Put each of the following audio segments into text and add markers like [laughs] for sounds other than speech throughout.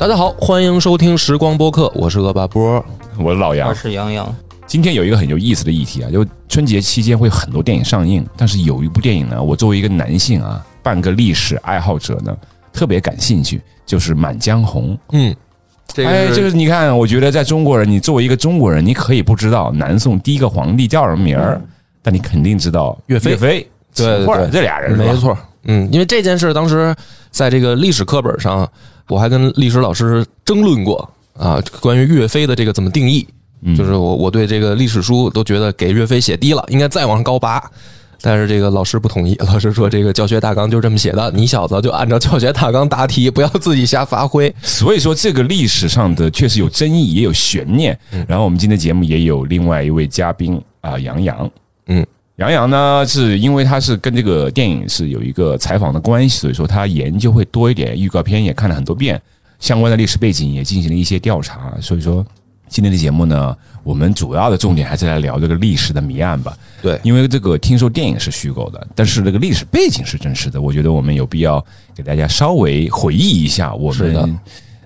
大家好，欢迎收听时光播客，我是恶霸波。我是老杨我，是杨洋，今天有一个很有意思的议题啊，就春节期间会有很多电影上映，但是有一部电影呢，我作为一个男性啊，半个历史爱好者呢，特别感兴趣，就是《满江红》。嗯，这哎，个就是是你看，我觉得在中国人，你作为一个中国人，你可以不知道南宋第一个皇帝叫什么名儿，但你肯定知道岳飞岳飞、对对秦桧这俩人，没。错。嗯，因为这件事当时在这个历史课本上，我还跟历史老师争论过啊，关于岳飞的这个怎么定义，嗯就是我我对这个历史书都觉得给岳飞写低了，应该再往高拔。但是这个老师不同意，老师说这个教学大纲就这么写的，你小子就按照教学大纲答题，不要自己瞎发挥。所以说，这个历史上的确实有争议，也有悬念。嗯然后我们今天节目也有另外一位嘉宾啊，杨洋。嗯，杨洋呢，是因为他是跟这个电影是有一个采访的关系，所以说他研究会多一点，预告片也看了很多遍，相关的历史背景也进行了一些调查。所以说，今天的节目呢，我们主要的重点还是来聊这个历史的谜案吧。对因为这个听说电影是虚构的，但是这个历史背景是真实的，我觉得我们有必要给大家稍微回忆一下我是的们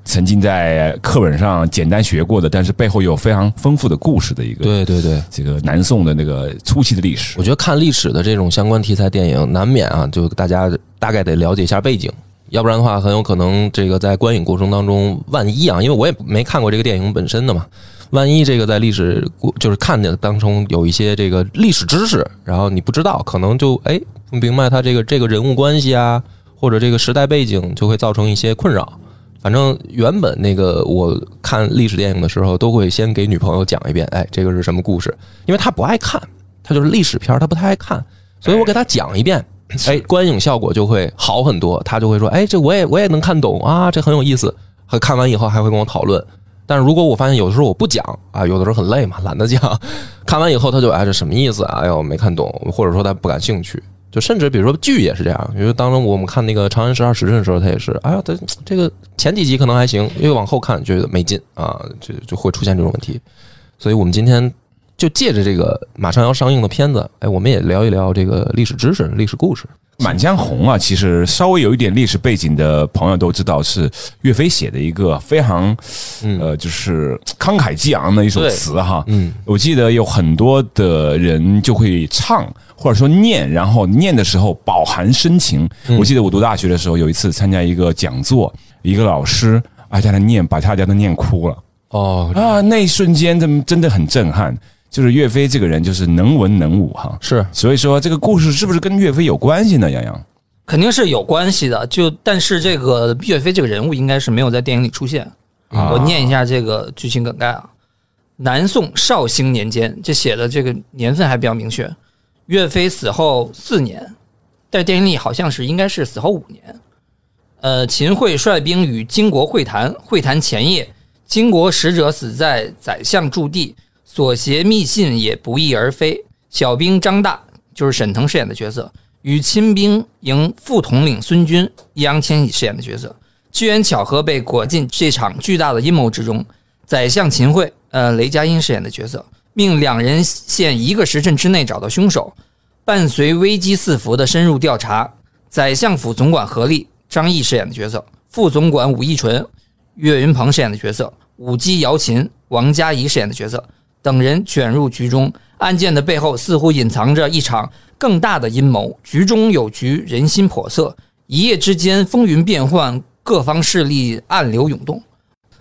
曾经在课本上简单学过的，但是背后有非常丰富的故事的一个对对对，这个南宋的那个初期的历史我。觉得看历史的这种相关题材电影，难免啊，就大家大概得了解一下背景，要不然的话，很有可能这个在观影过程当中，万一啊，因为我也没看过这个电影本身的嘛，万一这个在历史过就是看的当中有一些这个历史知识，然后你不知道，可能就哎不明白他这个这个人物关系啊，或者这个时代背景，就会造成一些困扰。反正原本那个我看历史电影的时候，都会先给女朋友讲一遍，哎，这个是什么故事？因为她不爱看，她就是历史片儿，她不太爱看，所以我给她讲一遍，[laughs] 哎，观影效果就会好很多。她就会说，哎，这我也我也能看懂啊，这很有意思。和看完以后还会跟我讨论。但是如果我发现有的时候我不讲啊，有的时候很累嘛，懒得讲。[laughs] 看完以后，他就哎这什么意思啊？哎呦没看懂，或者说他不感兴趣。就甚至比如说剧也是这样，因为当中我们看那个《长安十二时辰》的时候，他也是，哎呀，他这个前几集可能还行，越往后看觉得没劲啊，就就会出现这种问题。所以我们今天就借着这个马上要上映的片子，哎，我们也聊一聊这个历史知识、历史故事。《满江红》啊，其实稍微有一点历史背景的朋友都知道，是岳飞写的一个非常嗯呃，就是慷慨激昂的一首词哈。嗯，我记得有很多的人就会唱或者说念，然后念的时候饱含深情。嗯我记得我读大学的时候，有一次参加一个讲座，一个老师啊在那念，把大家都念哭了哦，啊！那一瞬间真真的很震撼。就是岳飞这个人，就是能文能武哈。是所以说，这个故事是不是跟岳飞有关系呢？杨洋，肯定是有关系的。就但是这个岳飞这个人物应该是没有在电影里出现。啊我念一下这个剧情梗概啊：南宋绍兴年间，这写的这个年份还比较明确。岳飞死后四年，在电影里好像是应该是死后五年。呃，秦桧率兵与金国会谈，会谈前夜，金国使者死在宰相驻地，所携密信也不翼而飞。小兵张大就是沈腾饰演的角色，与亲兵营副统领孙军，易烊千玺饰演的角色，机缘巧合被裹进这场巨大的阴谋之中。宰相秦桧，呃，雷佳音饰演的角色，命两人限一个时辰之内找到凶手。伴随危机四伏的深入调查，宰相府总管何力，张译饰演的角色，副总管武义纯，岳云鹏饰演的角色，舞姬姚琴，王佳怡饰演的角色等人卷入局中。案件的背后似乎隐藏着一场更大的阴谋，局中有局，人心叵测，一夜之间风云变幻，各方势力暗流涌动。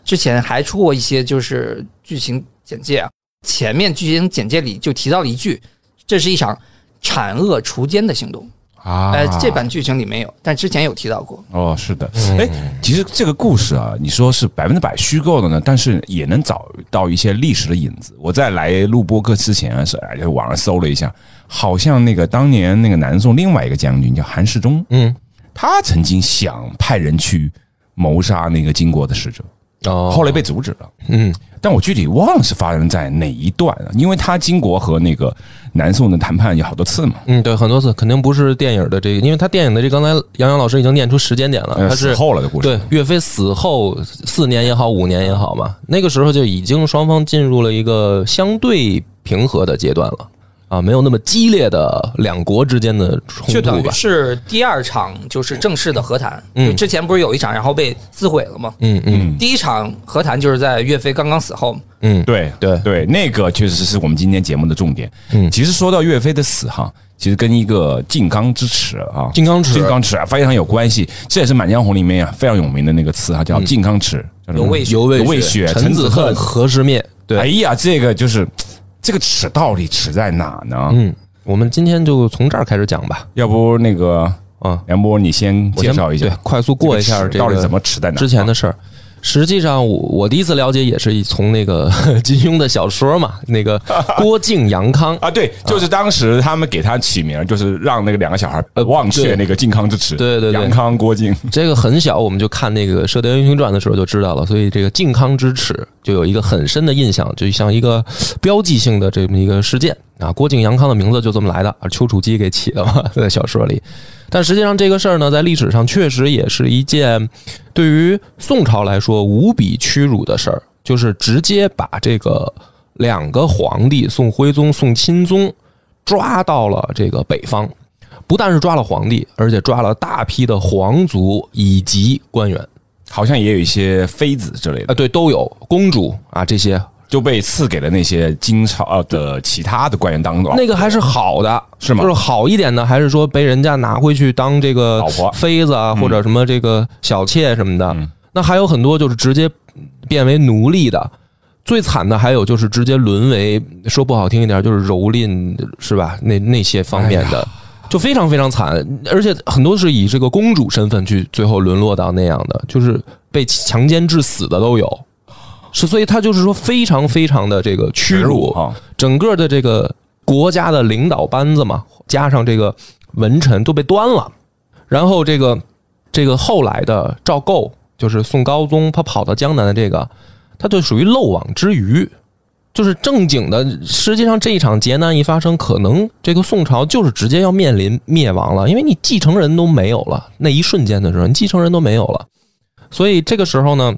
之前还出过一些就是剧情简介啊，前面剧情简介里就提到了一句，这是一场铲恶除奸的行动。啊。呃，这版剧情里没有，但之前有提到过。哦，是的，哎，其实这个故事啊，你说是百分之百虚构的呢，但是也能找到一些历史的影子。我在来录播客之前啊，是网上搜了一下，好像那个当年那个南宋另外一个将军叫韩世忠，嗯，他曾经想派人去谋杀那个金国的使者，哦，后来被阻止了。嗯但我具体忘了是发生在哪一段了，因为他金国和那个南宋的谈判有好多次嘛，嗯，对，很多次肯定不是电影的这个，因为他电影的这刚才杨洋老师已经念出时间点了，呃他是死后了的故事。对岳飞死后四年也好，五年也好嘛，那个时候就已经双方进入了一个相对平和的阶段了啊，没有那么激烈的两国之间的冲就等于突吧。是第二场就是正式的和谈。嗯之前不是有一场然后被自毁了吗？嗯嗯第一场和谈就是在岳飞刚刚死后，嗯，对对对，那个确实是我们今天节目的重点。嗯其实说到岳飞的死哈，其实跟一个靖康之耻啊，靖康耻靖康耻啊非常有关系。这也是《满江红》里面啊非常有名的那个词啊，叫靖康耻，叫什么犹未雪犹未雪，陈子恨，子恨。何时灭？对，哎呀，这个就是这个尺到底尺在哪呢？嗯，我们今天就从这儿开始讲吧。要不那个啊，梁波，你先介绍一下对，快速过一下这个到底怎么尺在哪？之前的事儿。实际上我，我第一次了解也是从那个 [laughs] 金庸的小说嘛，那个郭靖、杨康，啊，对，就是当时他们给他起名，就是让那个两个小孩呃忘却那个靖康之耻。对对对杨康、郭靖。这个很小，我们就看那个《射雕英雄传》的时候就知道了，所以这个靖康之耻就有一个很深的印象，就像一个标记性的这么一个事件啊。郭靖、杨康的名字就这么来的，啊丘处机给起的嘛，[laughs] 在小说里。但实际上这个事儿呢，在历史上确实也是一件对于宋朝来说无比屈辱的事儿，就是直接把这个两个皇帝宋徽宗、宋钦宗抓到了这个北方。不但是抓了皇帝，而且抓了大批的皇族以及官员好像也有一些妃子之类的啊，对，都有公主啊这些，就被赐给了那些金朝呃的其他的官员当中。那个还是好的，是吗就是好一点的，还是说被人家拿回去当这个老婆妃子啊，或者什么这个小妾什么的嗯。那还有很多就是直接变为奴隶的。最惨的还有就是直接沦为说不好听一点就是蹂躏，是吧？那那些方面的，就非常非常惨，而且很多是以这个公主身份去最后沦落到那样的，就是被强奸致死的都有。是，所以他就是说非常非常的这个屈辱啊，整个的这个国家的领导班子嘛，加上这个文臣都被端了，然后这个这个后来的赵构，就是宋高宗，他跑到江南的这个，他就属于漏网之鱼，就是正经的。实际上这一场劫难一发生，可能这个宋朝就是直接要面临灭亡了，因为你继承人都没有了，那一瞬间的时候，你继承人都没有了，所以这个时候呢，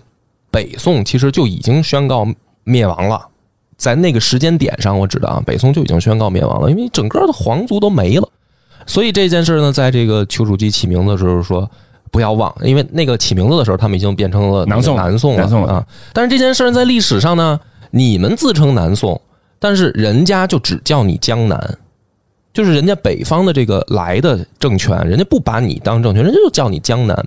北宋其实就已经宣告灭亡了。在那个时间点上，我知道啊，北宋就已经宣告灭亡了，因为整个的皇族都没了。所以这件事呢，在这个丘处机起名字的时候说不要忘，因为那个起名字的时候，他们已经变成了南宋南宋了南宋了啊。但是这件事在历史上呢，你们自称南宋，但是人家就只叫你江南，就是人家北方的这个来的政权，人家不把你当政权，人家就叫你江南，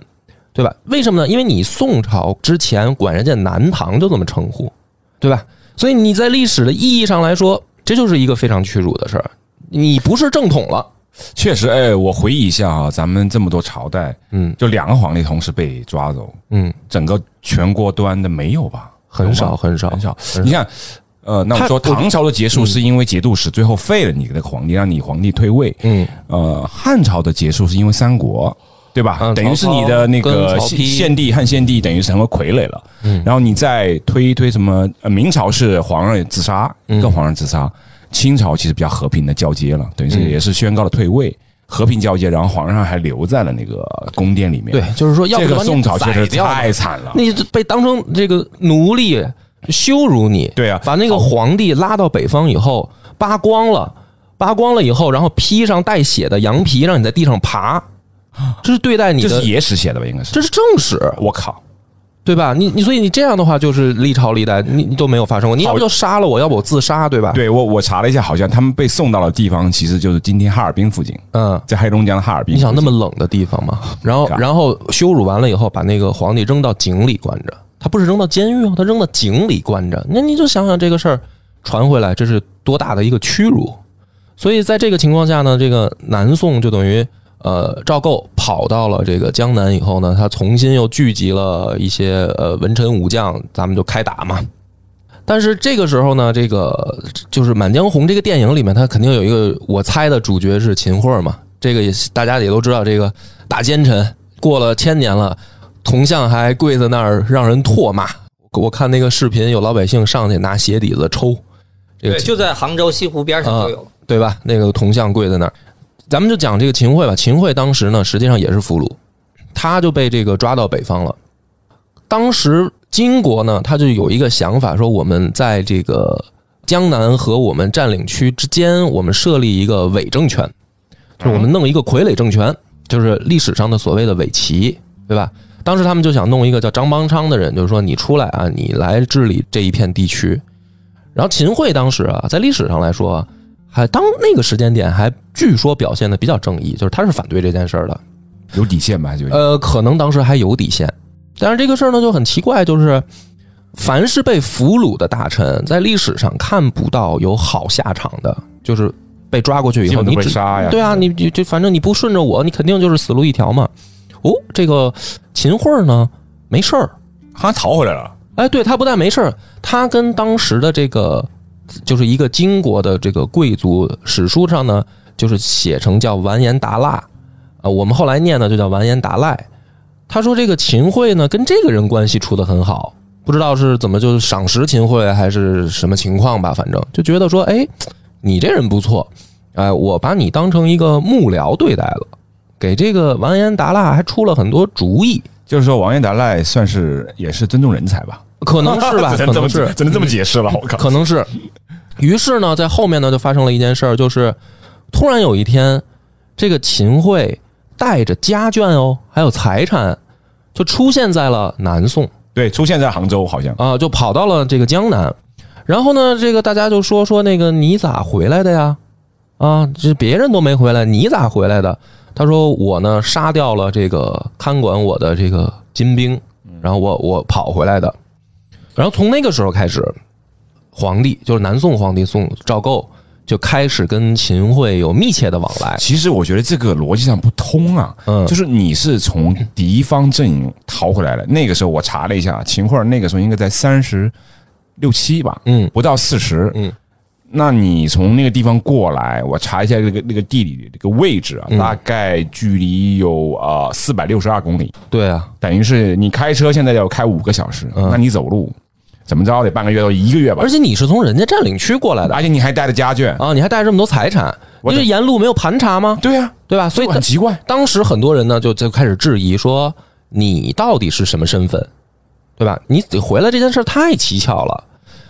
对吧？为什么呢？因为你宋朝之前管人家南唐就这么称呼，对吧？所以你在历史的意义上来说，这就是一个非常屈辱的事儿。你不是正统了，确实，哎，我回忆一下啊，咱们这么多朝代，嗯就两个皇帝同时被抓走，嗯，整个全国端的没有吧？很少很少很少。你看，呃，那我说唐朝的结束是因为节度使最后废了你那个皇帝，让你皇帝退位。嗯，呃，汉朝的结束是因为三国。对吧？嗯等于是你的那个献帝汉献帝等于是成了傀儡了。嗯然后你再推一推什么？呃明朝是皇上自杀，嗯一个皇上自杀。清朝其实比较和平的交接了，等于是嗯也是宣告了退位，和平交接，然后皇上还留在了那个宫殿里面。对，就是说，要不这个宋朝确实太惨了。你就被当成这个奴隶，羞辱你。对啊把那个皇帝拉到北方以后，扒光了，扒光了以后，然后披上带血的羊皮，让你在地上爬，这是对待你的这是，野史写的吧？应该是。这是正史，我靠！对吧？你你所以你这样的话，就是历朝历代你你都没有发生过。你要不就杀了我，要不我自杀，对吧？，对我我查了一下，好像他们被送到的地方其实就是今天哈尔滨附近，嗯。在黑龙江的哈尔滨。你想那么冷的地方吗？然后，然后羞辱完了以后，把那个皇帝扔到井里关着。他不是扔到监狱哦，他扔到井里关着。那你就想想这个事儿传回来，这是多大的一个屈辱。所以在这个情况下呢，这个南宋就等于呃赵构跑到了这个江南以后呢，他重新又聚集了一些呃文臣武将，咱们就开打嘛。但是这个时候呢，这个就是《满江红》这个电影里面，他肯定有一个我猜的主角是秦桧嘛。这个也大家也都知道，这个大奸臣过了千年了，铜像还跪在那儿让人唾骂。我看那个视频，有老百姓上去拿鞋底子抽，这个对，就在杭州西湖边上就有。对吧？那个铜像跪在那儿，咱们就讲这个秦桧吧。秦桧当时呢，实际上也是俘虏，他就被这个抓到北方了。当时金国呢，他就有一个想法，说我们在这个江南和我们占领区之间，我们设立一个伪政权，就是我们弄一个傀儡政权，就是历史上的所谓的伪齐，对吧？当时他们就想弄一个叫张邦昌的人，就是说你出来啊，你来治理这一片地区。然后秦桧当时啊，在历史上来说，还当那个时间点还据说表现的比较正义，就是他是反对这件事儿的。有底线吧？就呃，可能当时还有底线，但是这个事儿呢就很奇怪，就是凡是被俘虏的大臣，在历史上看不到有好下场的，就是被抓过去以后，你杀呀。对啊，你就就反正你不顺着我，你肯定就是死路一条嘛。哦，这个秦桧呢没事儿，他逃回来了。哎，对他不但没事儿，他跟当时的这个就是一个金国的这个贵族史书上呢，就是写成叫完颜达腊啊，我们后来念呢就叫完颜达赖。他说这个秦桧呢跟这个人关系处得很好，不知道是怎么就赏识秦桧还是什么情况吧，反正就觉得说，哎，你这人不错，哎，我把你当成一个幕僚对待了，给这个完颜达腊还出了很多主意，就是说，王爷达赖算是也是尊重人才吧？可能是吧，[laughs] 只能这么可能是只能这么解释了。我靠，可能是。于是呢，在后面呢，就发生了一件事儿，就是突然有一天，这个秦桧带着家眷哦，还有财产，就出现在了南宋对，出现在杭州好像。啊，就跑到了这个江南。然后呢，这个大家就说说那个你咋回来的呀？啊，这别人都没回来，你咋回来的？他说我呢杀掉了这个看管我的这个金兵，然后我我跑回来的。然后从那个时候开始，皇帝就是南宋皇帝宋赵构就开始跟秦桧有密切的往来。其实我觉得这个逻辑上不通啊，嗯。就是你是从敌方阵营逃回来了，那个时候我查了一下，秦桧那个时候应该在三十六七吧，嗯。不到四十，嗯，那你从那个地方过来，我查一下那个那个地理这个位置啊，嗯。大概距离有呃四百六十二公里，对啊，等于是你开车现在要开五个小时，嗯。那你走路怎么着得半个月到一个月吧而，且你是从人家占领区过来的而且你还带着家眷，啊，你还带着这么多财产，我你这沿路没有盘查吗？对呀、对吧？所以这很奇怪。当时很多人呢就就开始质疑说，你到底是什么身份，对吧？你回来这件事太蹊跷了。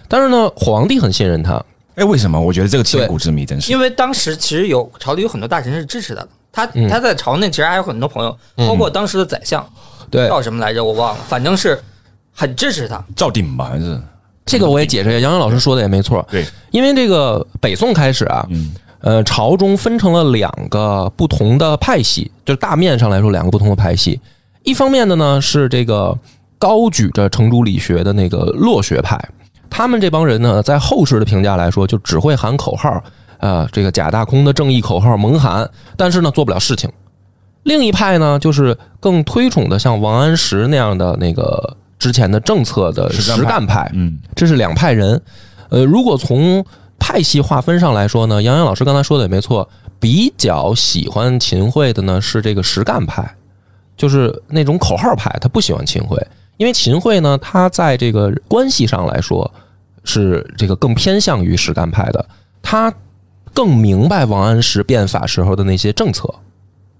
但是呢，皇帝很信任他，哎，为什么？我觉得这个千古之谜真是因为当时其实有朝里有很多大臣是支持他的，他嗯他在朝内其实还有很多朋友，包括当时的宰相对叫什么来着我忘了，反正是很支持他。赵鼎吧，还是这个我也解释一下。杨洋老师说的也没错，对，因为这个北宋开始啊，嗯呃，朝中分成了两个不同的派系，就是大面上来说两个不同的派系。一方面的呢是这个高举着程朱理学的那个洛学派，他们这帮人呢，在后世的评价来说，就只会喊口号，啊，这个假大空的正义口号猛喊，但是呢做不了事情。另一派呢，就是更推崇的像王安石那样的那个之前的政策的实干派嗯，这是两派人。呃，如果从派系划分上来说呢，杨洋老师刚才说的也没错，比较喜欢秦桧的呢是这个实干派，就是那种口号派，他不喜欢秦桧，因为秦桧呢，他在这个关系上来说是这个更偏向于实干派的，他更明白王安石变法时候的那些政策。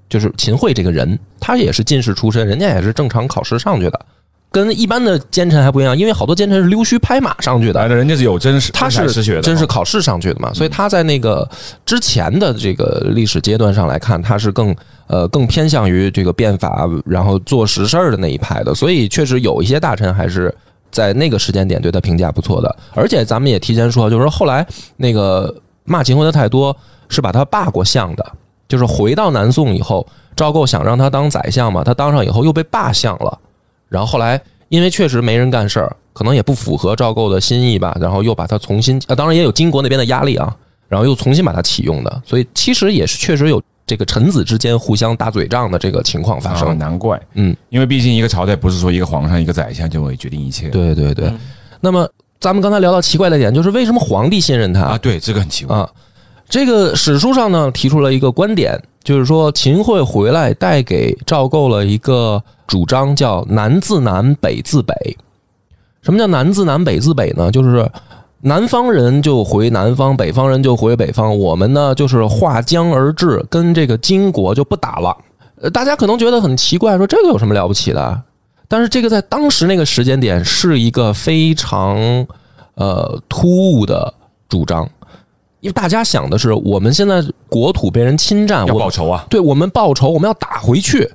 就是秦桧这个人，他也是进士出身，人家也是正常考试上去的，跟一般的奸臣还不一样，因为好多奸臣是溜须拍马上去的。来，的人家是有真实，他真实学的，是真是考试上去的嘛，所以他在那个之前的这个历史阶段上来看，他是更呃更偏向于这个变法，然后做实事儿的那一派的，所以确实有一些大臣还是在那个时间点对他评价不错的，而且咱们也提前说，就是说后来那个骂秦桧的太多是把他罢过相的，就是回到南宋以后，赵构想让他当宰相嘛，他当上以后又被罢相了，然后后来因为确实没人干事儿，可能也不符合赵构的心意吧，然后又把它重新啊，当然也有金国那边的压力啊，然后又重新把它启用的，所以其实也是确实有这个臣子之间互相打嘴仗的这个情况发啊，生。难怪，嗯，因为毕竟一个朝代不是说一个皇上一个宰相就会决定一切，对对对。嗯。那么咱们刚才聊到奇怪的点，就是为什么皇帝信任他？啊，对，这个很奇怪，啊，这个史书上呢提出了一个观点，就是说秦桧回来带给赵构了一个主张，叫南自南，北自北。什么叫南自南，北自北呢？就是南方人就回南方，北方人就回北方。我们呢就是划江而治，跟这个金国就不打了。呃，大家可能觉得很奇怪，说这个有什么了不起的？但是这个在当时那个时间点是一个非常呃突兀的主张，因为大家想的是我们现在国土被人侵占，要我报仇啊！对我们报仇，我们要打回去，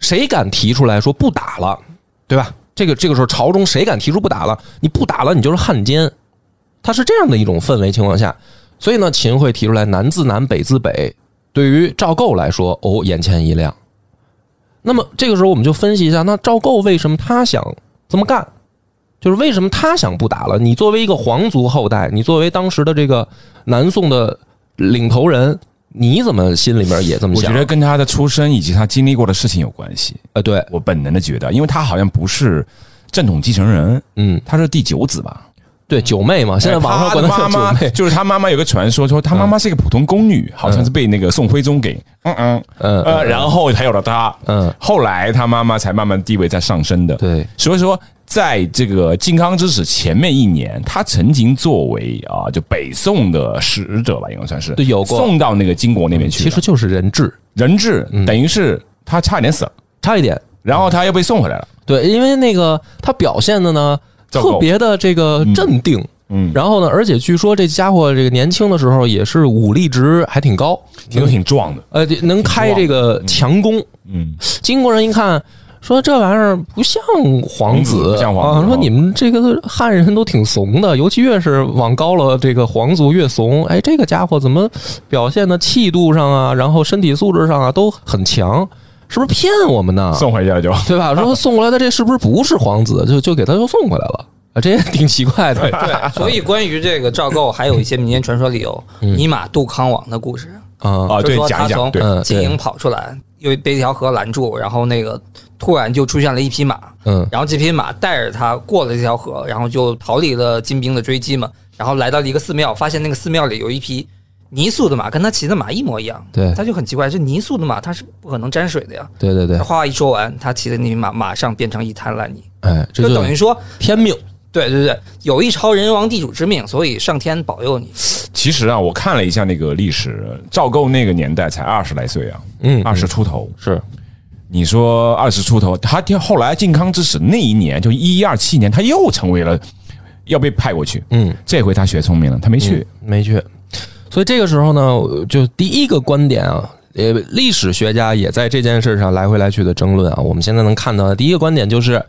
谁敢提出来说不打了，对吧？这个这个时候朝中谁敢提出不打了？你不打了，你就是汉奸。他是这样的一种氛围情况下，所以呢，秦桧提出来南自南，北自北。对于赵构来说，哦，眼前一亮。那么这个时候我们就分析一下，那赵构为什么他想这么干？就是为什么他想不打了？你作为一个皇族后代，你作为当时的这个南宋的领头人，你怎么心里面也这么想？我觉得跟他的出身以及他经历过的事情有关系。呃，对，我本能的觉得，因为他好像不是正统继承人，嗯，他是第九子吧？对，九妹嘛，现在网上他管她叫的妈妈九妹，[laughs] 就是她妈妈有个传说，说她妈妈是一个普通宫女，好像是被那个宋徽宗给嗯嗯嗯呃，然后才有了她。嗯，后来她妈妈才慢慢地位在上升的。对，所以说，在这个靖康之耻前面一年，她曾经作为啊，就北宋的使者吧，应该算是对有过送到那个金国那边去的。其实就是人质，人质等于是她差一点死了，差一点。然后她又被送回来了。对，因为那个他表现的呢特别的这个镇定，嗯，然后呢，而且据说这家伙这个年轻的时候也是武力值还挺高，挺挺壮的。呃，能开这个强弓。嗯，金国人一看。说这玩意儿不像皇子，不像皇子啊！说你们这个汉人都挺怂的，尤其越是往高了，这个皇族越怂。哎，这个家伙怎么表现的气度上啊，然后身体素质上啊都很强，是不是骗我们呢？送回去了就。对吧？说送过来的这是不是不是皇子？就就给他又送回来了啊，这也挺奇怪的。对，所以关于这个赵构，还有一些民间传说里有尼玛渡康王的故事，啊，啊，对就，说讲一讲，他从金营跑出来，又被一条河拦住，然后那个突然就出现了一匹马，嗯然后这匹马带着他过了这条河，然后就逃离了金兵的追击嘛，然后来到了一个寺庙，发现那个寺庙里有一匹泥塑的马，跟他骑的马一模一样，对他就很奇怪，这泥塑的马它是不可能沾水的呀。对对对他，话话一说完，他骑的那匹马马上变成一滩烂泥，哎，这就就等于说，天命。对对对，有一朝人王地主之命，所以上天保佑你。其实啊，我看了一下那个历史，赵构那个年代才二十来岁啊，嗯二十出头。是你说二十出头，他后来靖康之耻那一年，就一一二七年，他又成为了要被派过去。嗯，这回他学聪明了，他没去。没去。所以这个时候呢，就第一个观点啊，呃，历史学家也在这件事上来回来去的争论啊。我们现在能看到的第一个观点就是，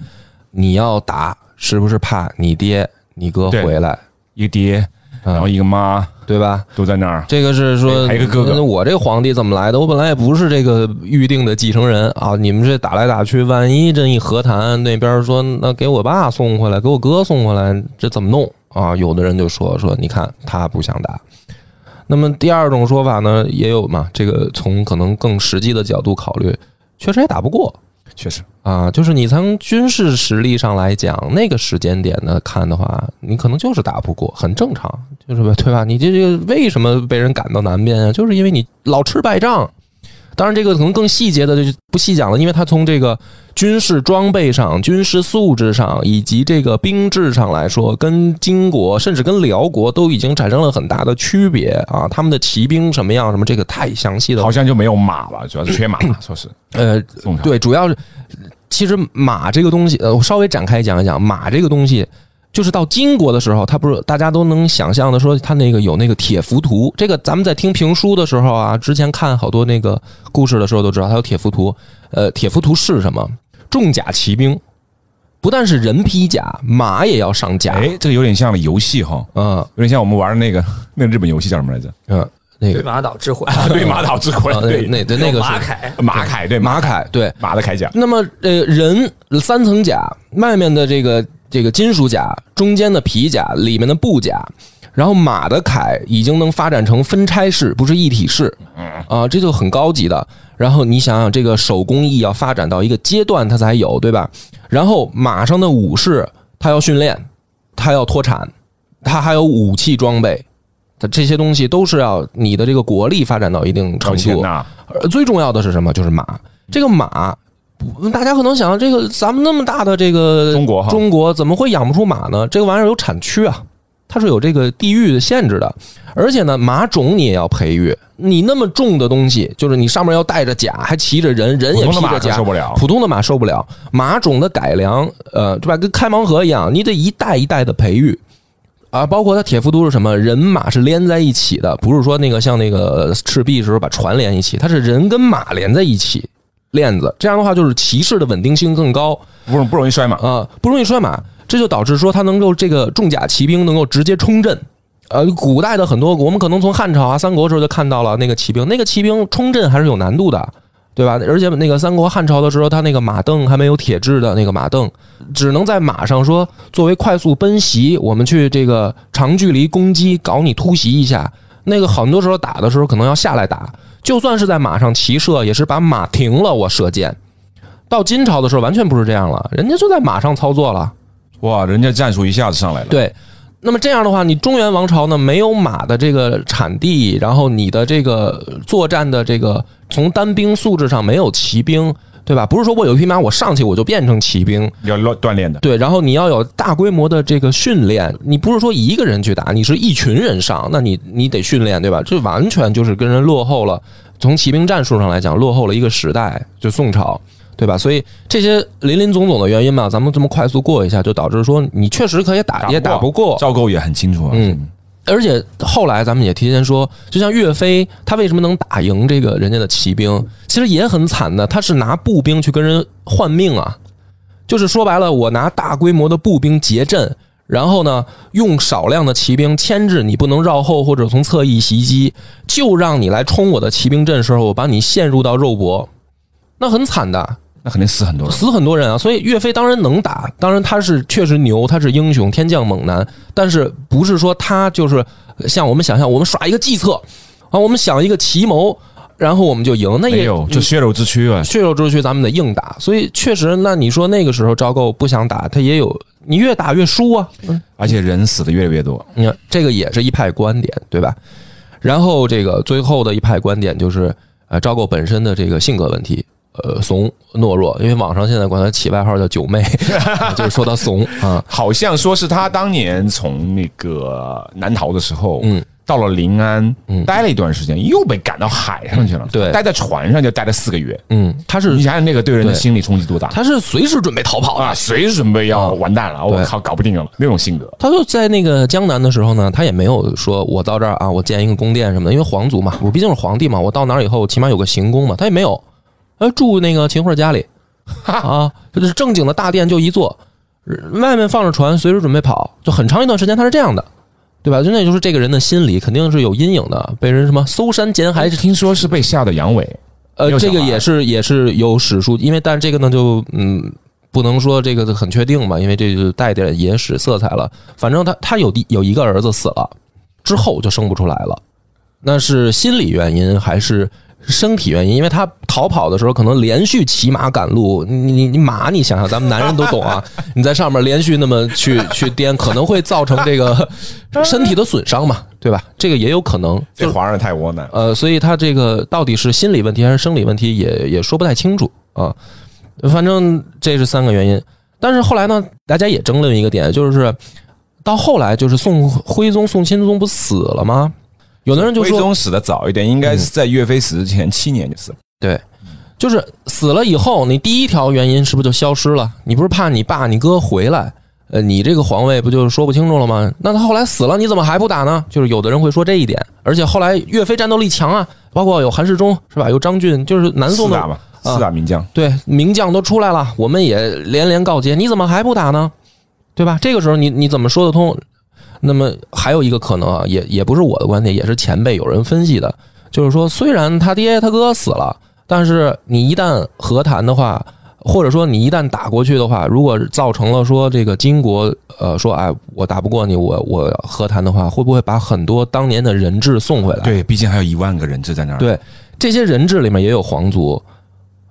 你要打，是不是怕你爹、你哥回来，一个爹，嗯然后一个妈对吧？都在那儿。这个是说，还有一个哥哥嗯我这个皇帝怎么来的？我本来也不是这个预定的继承人啊！你们这打来打去，万一这一和谈，那边说那给我爸送回来，给我哥送回来，这怎么弄啊？有的人就说说，你看他不想打。那么第二种说法呢，也有嘛，这个从可能更实际的角度考虑，确实也打不过。确实，啊，就是你从军事实力上来讲，那个时间点呢看的话，你可能就是打不过，很正常，就是吧，对吧？你这这个为什么被人赶到南边啊？就是因为你老吃败仗。当然，这个可能更细节的就不细讲了，因为它从这个军事装备上、军事素质上以及这个兵制上来说，跟金国甚至跟辽国都已经产生了很大的区别啊。他们的骑兵什么样，什么这个太详细了好像就没有马了，主要是缺马，说是呃，对，主要是其实马这个东西，呃，我稍微展开讲一讲，马这个东西。就是到金国的时候，他不是大家都能想象的说，他那个有那个铁浮屠。这个咱们在听评书的时候啊，之前看好多那个故事的时候都知道，他有铁浮屠。呃，铁浮屠是什么？重甲骑兵，不但是人披甲，马也要上甲。哎，这个有点像游戏哈，嗯有点像我们玩的那个 [laughs] 那个日本游戏叫什么来着？嗯，那个对马岛之魂，对，马岛之魂 [laughs] 对，那对那个是马凯，马铠，对，马铠，对，马的铠甲，那么呃，人三层甲，外面的这个这个金属甲，中间的皮甲，里面的布甲，然后马的铠已经能发展成分拆式，不是一体式，啊，这就很高级的。然后你想想，这个手工艺要发展到一个阶段，它才有，对吧？然后马上的武士，他要训练，他要脱产，他还有武器装备。它这些东西都是要你的这个国力发展到一定程度，呃，最重要的是什么？就是马。这个马，不大家可能想，这个咱们那么大的这个中国中国怎么会养不出马呢？这个玩意儿有产区啊，它是有这个地域的限制的。而且呢，马种你也要培育。你那么重的东西，就是你上面要带着甲，还骑着人，人也普通的马披着甲，受不了普通的马受不了。马种的改良，呃，对吧？跟开盲盒一样，你得一代一代的培育。啊，包括它铁浮都是什么人马是连在一起的，不是说那个像那个赤壁时候把船连一起，它是人跟马连在一起链子，这样的话就是骑士的稳定性更高不容不容易摔马。啊，不容易摔马，这就导致说它能够这个重甲骑兵能够直接冲阵。呃，古代的很多我们可能从汉朝啊、三国时候就看到了那个骑兵，那个骑兵冲阵还是有难度的。对吧？而且那个三国汉朝的时候，他那个马镫还没有铁制的那个马镫，只能在马上说作为快速奔袭，我们去这个长距离攻击，搞你突袭一下。那个很多时候打的时候可能要下来打，就算是在马上骑射，也是把马停了，我射箭。到金朝的时候完全不是这样了，人家就在马上操作了。哇，人家战术一下子上来了。对，那么这样的话，你中原王朝呢没有马的这个产地，然后你的这个作战的这个从单兵素质上没有骑兵，对吧？不是说我有一匹马，我上去我就变成骑兵，要锻锻炼的。对，然后你要有大规模的这个训练，你不是说一个人去打，你是一群人上，那你你得训练，对吧？这完全就是跟人落后了。从骑兵战术上来讲，落后了一个时代，就宋朝，对吧？所以这些林林总总的原因嘛，咱们这么快速过一下，就导致说你确实可以打，也打不过。赵构也很清楚啊。嗯，而且后来咱们也提前说，就像岳飞，他为什么能打赢这个人家的骑兵？其实也很惨的，他是拿步兵去跟人换命啊。就是说白了，我拿大规模的步兵结阵，然后呢，用少量的骑兵牵制你，不能绕后或者从侧翼袭击，就让你来冲我的骑兵阵时候，我把你陷入到肉搏，那很惨的。那肯定死很多人。死很多人啊，所以岳飞当然能打，当然他是确实牛，他是英雄，天降猛男，但是不是说他就是像我们想象，我们耍一个计策啊，我们想一个奇谋，然后我们就赢，那也没有，就血肉之躯啊。血肉之躯，咱们得硬打。所以确实，那你说那个时候赵构不想打，他也有，你越打越输啊。而且人死的越来越多。你看，这个也是一派观点，对吧？然后这个最后的一派观点就是，呃，赵构本身的这个性格问题，呃，怂懦弱，因为网上现在管他起外号叫“九妹”，[laughs] 就是说他怂啊。好像说是他当年从那个南逃的时候，嗯，到了临安，嗯待了一段时间，又被赶到海上去了。对待在船上就待了四个月。嗯，他是你想想那个对人的心理冲击多大他是随时准备逃跑啊！随时准备要啊完蛋了，我靠，搞不定了那种性格。他就在那个江南的时候呢，他也没有说我到这儿啊，我建一个宫殿什么的，因为皇族嘛，我毕竟是皇帝嘛，我到哪儿以后起码有个行宫嘛，他也没有，呃，住那个秦桧家里 [laughs] 啊，就是正经的大殿就一座，外面放着船，随时准备跑，就很长一段时间他是这样的，对吧？就那就是这个人的心理肯定是有阴影的，被人什么搜山捡海，听说是被吓得阳痿，[laughs] 呃，这个也是也是有史书，因为但这个呢就嗯不能说这个很确定嘛，因为这就带点野史色彩了。反正他他有第有一个儿子死了之后就生不出来了，那是心理原因还是身体原因？因为他逃跑的时候可能连续骑马赶路，你你你马你想想，咱们男人都懂啊，[laughs] 你在上面连续那么去 [laughs] 去颠，可能会造成这个身体的损伤嘛，对吧？这个也有可能。这皇上太窝囊。呃，所以他这个到底是心理问题还是生理问题也，也说不太清楚啊。反正这是三个原因。但是后来呢，大家也争论一个点，就是到后来就是宋徽宗、宋钦宗不死了吗？有的人就说，徽宗死的早一点，应该是在岳飞死之前七年就死了。对，就是死了以后，你第一条原因是不是就消失了？你不是怕你爸你哥回来，呃，你这个皇位不就说不清楚了吗？那他后来死了，你怎么还不打呢？就是有的人会说这一点，而且后来岳飞战斗力强啊，包括有韩世忠是吧？有张俊，就是南宋的四大，四大名将。对，名将都出来了，我们也连连告捷，你怎么还不打呢？对吧？这个时候你你怎么说得通？那么还有一个可能啊，也也不是我的观点，也是前辈有人分析的，就是说，虽然他爹他哥死了，但是你一旦和谈的话，或者说你一旦打过去的话，如果造成了说这个金国呃说哎我打不过你，我我和谈的话，会不会把很多当年的人质送回来？对，毕竟还有一万个人质在那儿。对，这些人质里面也有皇族，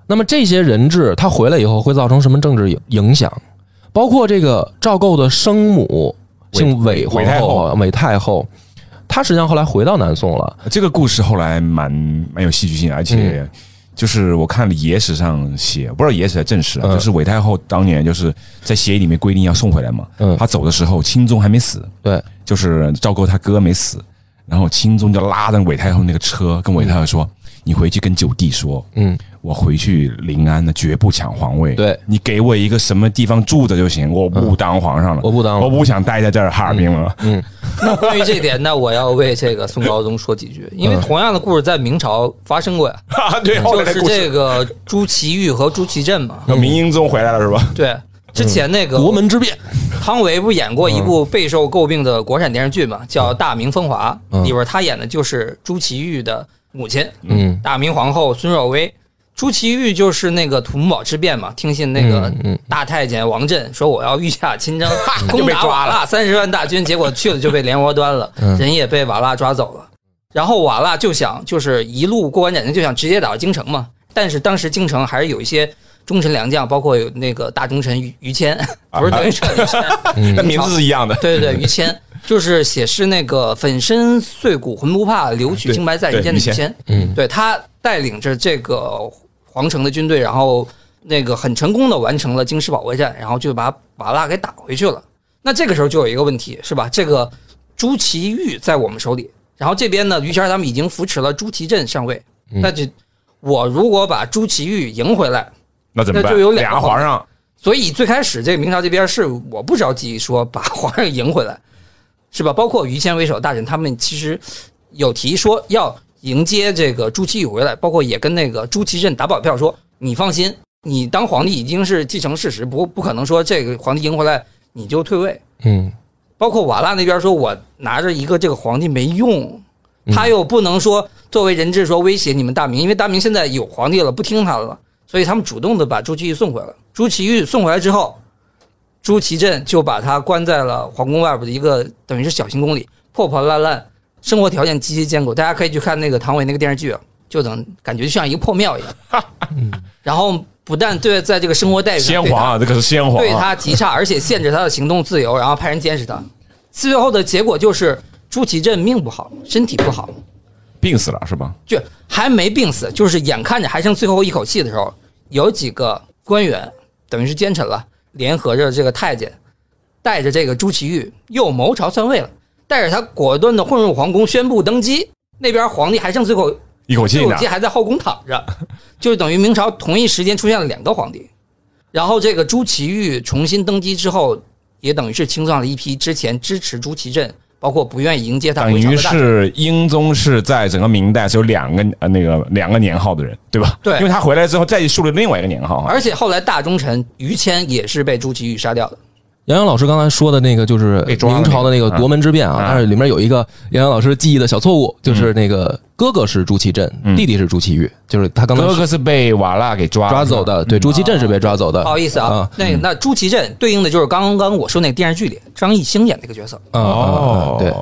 那么这些人质他回来以后会造成什么政治影影响？包括这个赵构的生母姓韦皇韦太后。后、韦太后，她实际上后来回到南宋了。这个故事后来蛮蛮有戏剧性，而且嗯。就是我看了野史上写，不知道野史还是正史啊，嗯就是韦太后当年就是在协议里面规定要送回来嘛。嗯。她走的时候，钦宗还没死，对，就是赵构他哥没死，然后钦宗就拉着韦太后那个车，跟韦太后说：“你回去跟九弟说，嗯我回去临安呢，绝不抢皇位。对。你给我一个什么地方住着就行，我不当皇上了，我不当了我不想待在这儿哈尔滨了。嗯，[laughs] 那关于这点，那我要为这个宋高宗说几句，[laughs] 因为同样的故事在明朝发生过呀，[laughs] 对，后就是这个朱祁钰和朱祁镇嘛。那明英宗回来了是吧？对，之前那个国门之变，汤唯不是演过一部备受诟病的国产电视剧嘛，叫《大明风华》，嗯。里边他演的就是朱祁钰的母亲，嗯。大明皇后孙若薇。朱祁钰就是那个土木堡之变嘛，听信那个大太监王振说我要御驾亲征，[laughs] 就攻打瓦剌三十万大军，结果去了就被连窝端了，嗯。人也被瓦剌抓走了。然后瓦剌就想就是一路过关斩将，就想直接打到京城嘛。但是当时京城还是有一些忠臣良将，包括有那个大忠臣于于谦，[laughs] 不是等于谦，嗯。那名字是一样的。对对对，于谦就是写诗那个粉身碎骨浑不怕，留取清白在人间的于谦。嗯对他带领着这个皇城的军队，然后那个很成功的完成了京师保卫战，然后就把瓦剌给打回去了。那这个时候就有一个问题，是吧？这个朱祁钰在我们手里，然后这边呢，于谦他们已经扶持了朱祁镇上位，嗯那就我如果把朱祁钰赢回来，那怎么办？那就有两个俩皇上，所以最开始这个明朝这边是我不着急说把皇上赢回来，是吧？包括于谦为首的大臣，他们其实有提说要迎接这个朱祁钰回来，包括也跟那个朱祁镇打保票说，你放心，你当皇帝已经是既成事实，不不可能说这个皇帝赢回来你就退位。嗯包括瓦剌那边说，我拿着一个这个皇帝没用，嗯他又不能说作为人质说威胁你们大明，因为大明现在有皇帝了，不听他的了，所以他们主动的把朱祁钰送回来了。朱祁钰送回来之后，朱祁镇就把他关在了皇宫外边的一个等于是小行宫里，破破烂烂，生活条件极其艰苦。大家可以去看那个唐伟那个电视剧，啊就等感觉就像一个破庙一样。[laughs] 然后不但对在这个生活待遇先皇啊，这个是先皇对啊。他极差，而且限制他的行动自由，然后派人监视他。最后的结果就是朱祁镇命不好，身体不好，病死了是吧？就还没病死，就是眼看着还剩最后一口气的时候，有几个官员等于是奸臣了，联合着这个太监，带着这个朱祁钰又谋朝篡位了，带着他果断的混入皇宫，宣布登基。那边皇帝还剩最后一口气呢最后期，还在后宫躺着，[laughs] 就等于明朝同一时间出现了两个皇帝。然后这个朱祁钰重新登基之后，也等于是清算了一批之前支持朱祁镇，包括不愿意迎接他等于。是英宗是在整个明代是有两个呃那个两个年号的人，对吧？对因为他回来之后再树立另外一个年号啊。而且后来大忠臣于谦也是被朱祁钰杀掉的。杨洋老师刚才说的那个就是被抓了明朝的那个夺门之变啊，嗯。但是里面有一个杨洋老师记忆的小错误，就是那个哥哥是朱祁镇，嗯。弟弟是朱祁钰，就是他刚才哥哥是被瓦剌给抓抓走的，对，朱祁镇是被抓走的。不好意思啊啊，那那朱祁镇对应的就是刚刚我说那个电视剧里张艺兴演那个角色。哦啊，对，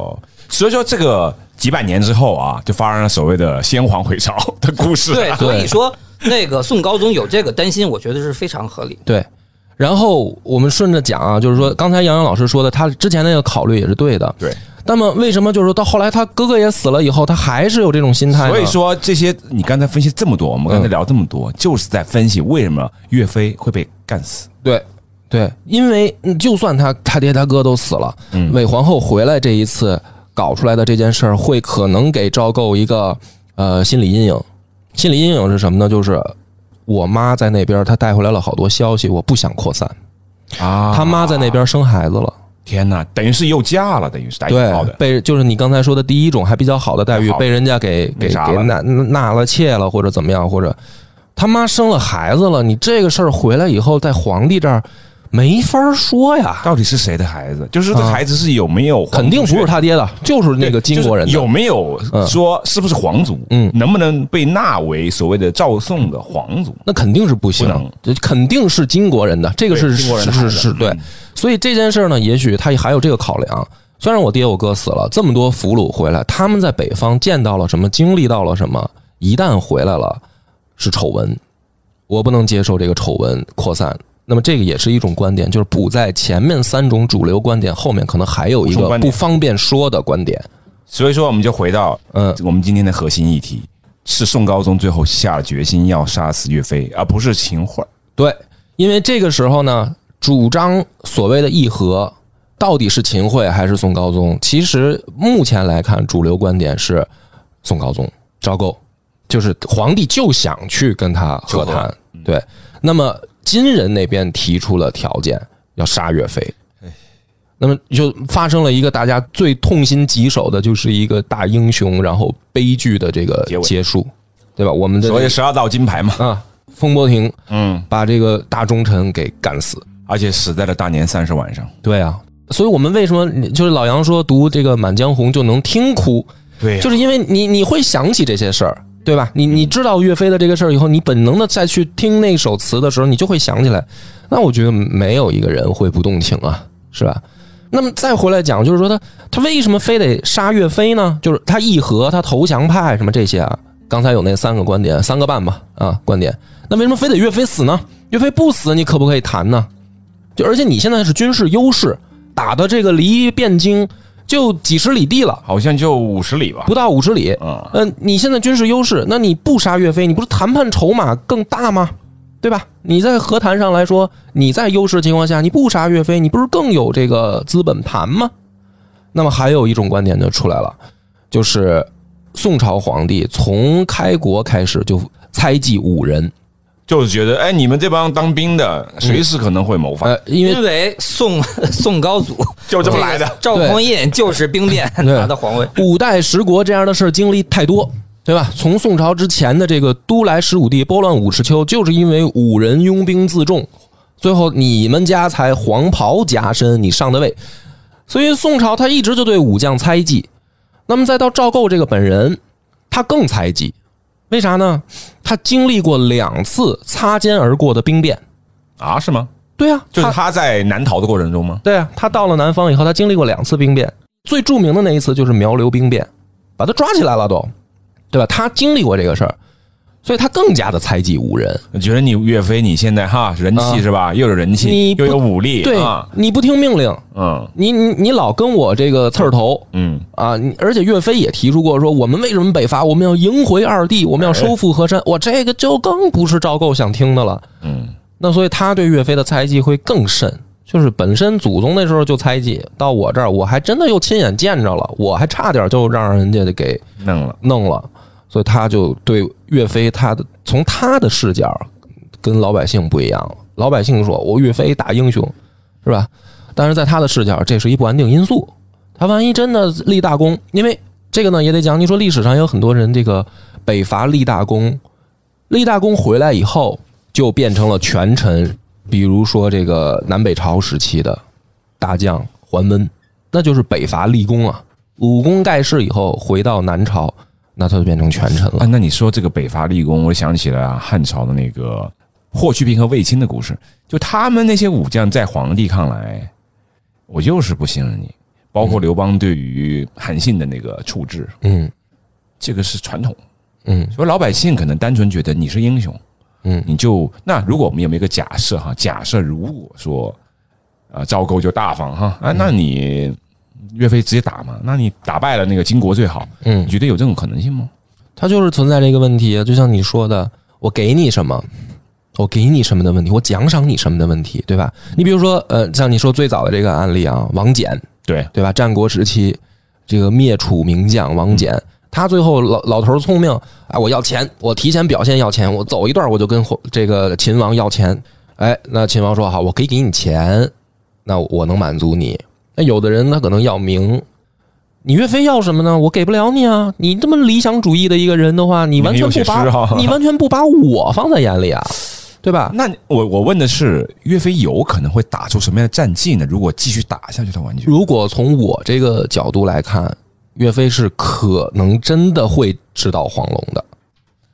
所以说这个几百年之后啊，就发生了所谓的先皇回朝的故事。对，所以说那个宋高宗有这个担心，我觉得是非常合理。对，然后我们顺着讲啊，就是说刚才杨洋老师说的，他之前那个考虑也是对的。对，那么为什么就是说到后来他哥哥也死了以后，他还是有这种心态？所以说这些你刚才分析这么多，我们刚才聊这么多，就是在分析为什么岳飞会被干死。对对，因为嗯就算他他爹他哥都死了，嗯韦皇后回来这一次搞出来的这件事儿，会可能给赵构一个呃心理阴影。心理阴影是什么呢？就是我妈在那边，她带回来了好多消息，我不想扩散。啊他妈在那边生孩子了，天哪，等于是又嫁了，等于是。对被就是你刚才说的第一种还比较好的待遇，被人家给给啥了给纳纳了妾了，或者怎么样，或者他妈生了孩子了，你这个事儿回来以后，在皇帝这儿没法说呀，到底是谁的孩子？就是这啊孩子是有没有肯定不是他爹的，就是那个金国人的就是有没有嗯说是不是皇族？嗯能不能被纳为所谓的赵宋的皇族？那肯定是不行不能，这肯定是金国人的，这个是对金国人的是是是对嗯。所以这件事呢，也许他还有这个考量。虽然我爹我哥死了，这么多俘虏回来，他们在北方见到了什么，经历到了什么，一旦回来了是丑闻，我不能接受这个丑闻扩散。那么这个也是一种观点，就是补在前面三种主流观点后面，可能还有一个不方便说的观点。所以说，我们就回到嗯，我们今天的核心议题：是宋高宗最后下了决心要杀死岳飞，而不是秦桧。对，因为这个时候呢，主张所谓的议和到底是秦桧还是宋高宗？其实目前来看，主流观点是宋高宗、赵构。就是皇帝就想去跟他和谈对。那么金人那边提出了条件，要杀岳飞。那么就发生了一个大家最痛心疾首的，就是一个大英雄，然后悲剧的这个结束，对吧？我们的所以十二道金牌嘛，啊，风波亭嗯，把这个大忠臣给干死。而且死在了大年三十晚上。对啊，所以我们为什么就是老杨说读这个《满江红》就能听哭，对就是因为你你会想起这些事儿，对吧？你你知道岳飞的这个事儿以后，你本能的再去听那首词的时候，你就会想起来。那我觉得没有一个人会不动情啊，是吧？那么再回来讲，就是说他他为什么非得杀岳飞呢？就是他议和，他投降派什么这些啊？刚才有那三个观点，三个半吧啊观点。那为什么非得岳飞死呢？岳飞不死，你可不可以谈呢？就而且你现在是军事优势，打的这个离汴京就几十里地了，好像就五十里吧。不到五十里。嗯，嗯，你现在军事优势，那你不杀岳飞，你不是谈判筹码更大吗？对吧？你在和谈上来说，你在优势情况下，你不杀岳飞，你不是更有这个资本盘吗？那么还有一种观点就出来了，就是宋朝皇帝从开国开始就猜忌五人，就是觉得，哎，你们这帮当兵的，随时可能会谋反，呃，因为因为宋 [laughs] 宋高祖 [laughs] 就这么来的。赵匡胤就是兵变对拿的皇位，五代十国这样的事儿经历太多，对吧？从宋朝之前的这个都来十五帝拨乱五十秋，就是因为五人拥兵自重，最后你们家才黄袍加身，你上的位。所以宋朝他一直就对武将猜忌。那么再到赵构这个本人，他更猜忌，为啥呢？他经历过两次擦肩而过的兵变。啊，是吗？对啊，就是他他在南逃的过程中吗？对啊，他到了南方以后，他经历过两次兵变，最著名的那一次就是苗刘兵变，把他抓起来了都，对吧？他经历过这个事儿，所以他更加的猜忌吴人。觉得你岳飞你现在哈人气啊是吧？又有人气你，又有武力，对啊，，你不听命令，嗯你你你老跟我这个刺儿头嗯，啊！而且岳飞也提出过说，我们为什么北伐？我们要迎回二帝，我们要收复河山。我这个就更不是赵构想听的了。嗯，那所以他对岳飞的猜忌会更甚，就是本身祖宗那时候就猜忌，到我这儿我还真的又亲眼见着了，我还差点就让人家给弄了，弄了，所以他就对岳飞他的从他的视角跟老百姓不一样了。老百姓说我岳飞大英雄，是吧？但是在他的视角，这是一不安定因素。他万一真的立大功，因为这个呢也得讲，你说历史上有很多人这个北伐立大功，立大功回来以后就变成了权臣，比如说这个南北朝时期的大将桓温，那就是北伐立功啊。武功盖世以后回到南朝，那他就变成权臣啊，了。那你说这个北伐立功，我想起了、啊、汉朝的那个霍去病和卫青的故事。就他们那些武将，在皇帝看来，我就是不信任你。包括刘邦对于韩信的那个处置，嗯这个是传统。嗯所以老百姓可能单纯觉得你是英雄，嗯你就那如果我们有没有一个假设哈？假设如果说啊赵构就大方哈啊，那你岳飞直接打嘛？那你打败了那个金国最好，嗯你，觉得有这种可能性吗？他就是存在这个问题，就像你说的，我给你什么，我给你什么的问题，我奖赏你什么的问题，对吧？你比如说，呃，像你说最早的这个案例啊，王翦，对，对吧？战国时期这个灭楚名将王翦，他最后老老头儿聪明，哎，我要钱，我提前表现要钱，我走一段我就跟火这个秦王要钱，哎，那秦王说好，我可以给你钱，那我能满足你。那有的人他可能要名，你岳飞要什么呢？我给不了你啊！你这么理想主义的一个人的话，你完全不把啊你完全不把我放在眼里啊，对吧？那我我问的是，岳飞有可能会打出什么样的战绩呢？如果继续打下去的话？如果从我这个角度来看，岳飞是可能真的会直捣黄龙的，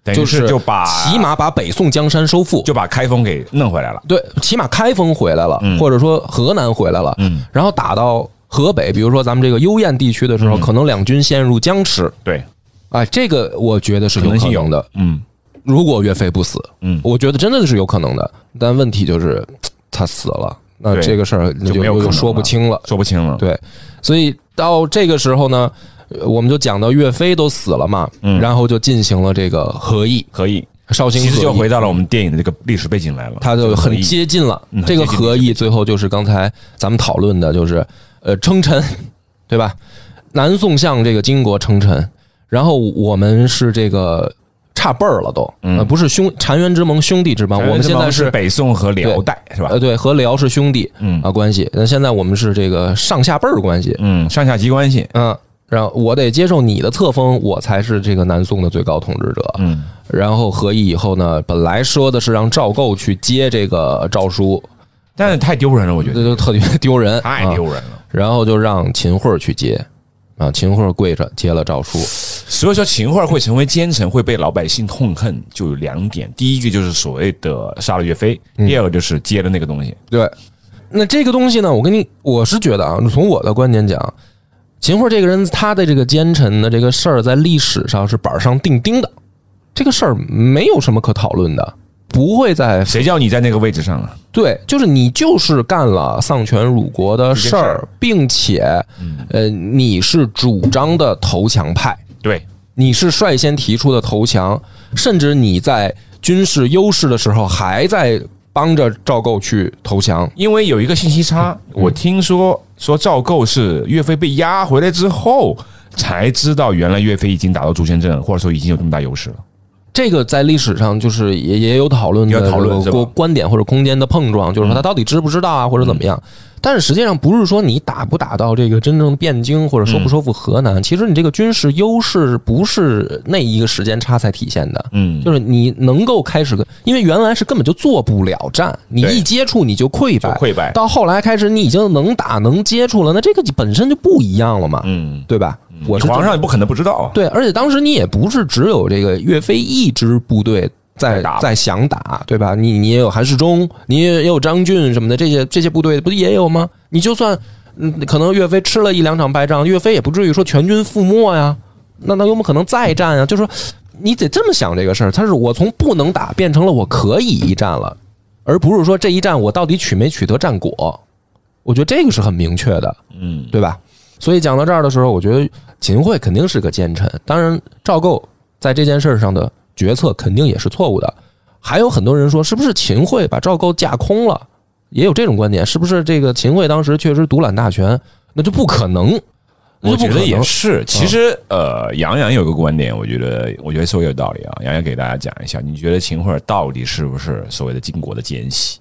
等于就是就把起码把北宋江山收复，就把开封给弄回来了。对，起码开封回来了，嗯或者说河南回来了，嗯，然后打到河北，比如说咱们这个幽燕地区的时候，嗯可能两军陷入僵持，对，哎，这个我觉得是有可能的。嗯如果岳飞不死，嗯，我觉得真的是有可能的，但问题就是他死了，那这个事儿就就没有说不清了。说不清了。对，所以到这个时候呢，呃我们就讲到岳飞都死了嘛，嗯。然后就进行了这个和议，合议，绍兴其实就回到了我们电影的这个历史背景来了。他就很接近了。嗯。这个合议最后就是刚才咱们讨论的，就是呃称臣，[laughs] 对吧？南宋向这个金国称臣，然后我们是这个差辈儿了都，嗯。呃，不是兄澶渊之盟兄弟之邦，我们现在是是北宋和辽代是吧？呃？对和辽是兄弟嗯。啊关系，那现在我们是这个上下辈儿关系，嗯，上下级关系。嗯，然后我得接受你的册封，我才是这个南宋的最高统治者。嗯，然后和议以后呢，本来说的是让赵构去接这个诏书，但是太丢人了，我觉得这就特别丢人，太丢人了。啊然后就让秦桧去接，啊，秦桧跪着接了诏书。所以说秦桧会成为奸臣，会被老百姓痛恨，就有两点：第一个就是所谓的杀了岳飞，嗯第二个就是接了那个东西。对，那这个东西呢，我跟你，我是觉得啊，从我的观点讲，秦桧这个人他的这个奸臣的这个事儿，在历史上是板上钉钉的，这个事儿没有什么可讨论的，不会在谁叫你在那个位置上了？对，就是你就是干了丧权辱国的事儿，并且，呃，你是主张的投降派，对，你是率先提出的投降，甚至你在军事优势的时候还在帮着赵构去投降。因为有一个信息差，我听说说赵构是岳飞被押回来之后才知道，原来岳飞已经打到朱仙镇，或者说已经有这么大优势了。这个在历史上就是也也有讨论的有讨论是吧？这个观观点或者空间的碰撞，就是说他到底知不知道啊，或者怎么样。但是实际上不是说你打不打到这个真正汴京或者收不收复河南，其实你这个军事优势不是那一个时间差才体现的。嗯，就是你能够开始，因为原来是根本就做不了战，你一接触你就溃败，溃败。到后来开始你已经能打能接触了，那这个本身就不一样了嘛，嗯，对吧？我是皇上也不可能不知道啊。对，而且当时你也不是只有这个岳飞一支部队在在打在想打，对吧？你你也有韩世忠，你也有张俊什么的，这些这些部队不也有吗？你就算嗯，可能岳飞吃了一两场败仗，岳飞也不至于说全军覆没呀。那那有没有可能再战啊？就是说，你得这么想这个事儿，他是我从不能打变成了我可以一战了，而不是说这一战我到底取没取得战果。我觉得这个是很明确的。嗯，对吧？所以讲到这儿的时候，我觉得秦桧肯定是个奸臣，当然赵构在这件事上的决策肯定也是错误的。还有很多人说，是不是秦桧把赵构架空了？也有这种观点，是不是这个秦桧当时确实独揽大权？那就不可能，我觉得也是。其实，呃，杨洋有个观点，我觉得，我觉得说有道理啊。杨洋给大家讲一下，你觉得秦桧到底是不是所谓的金国的奸细？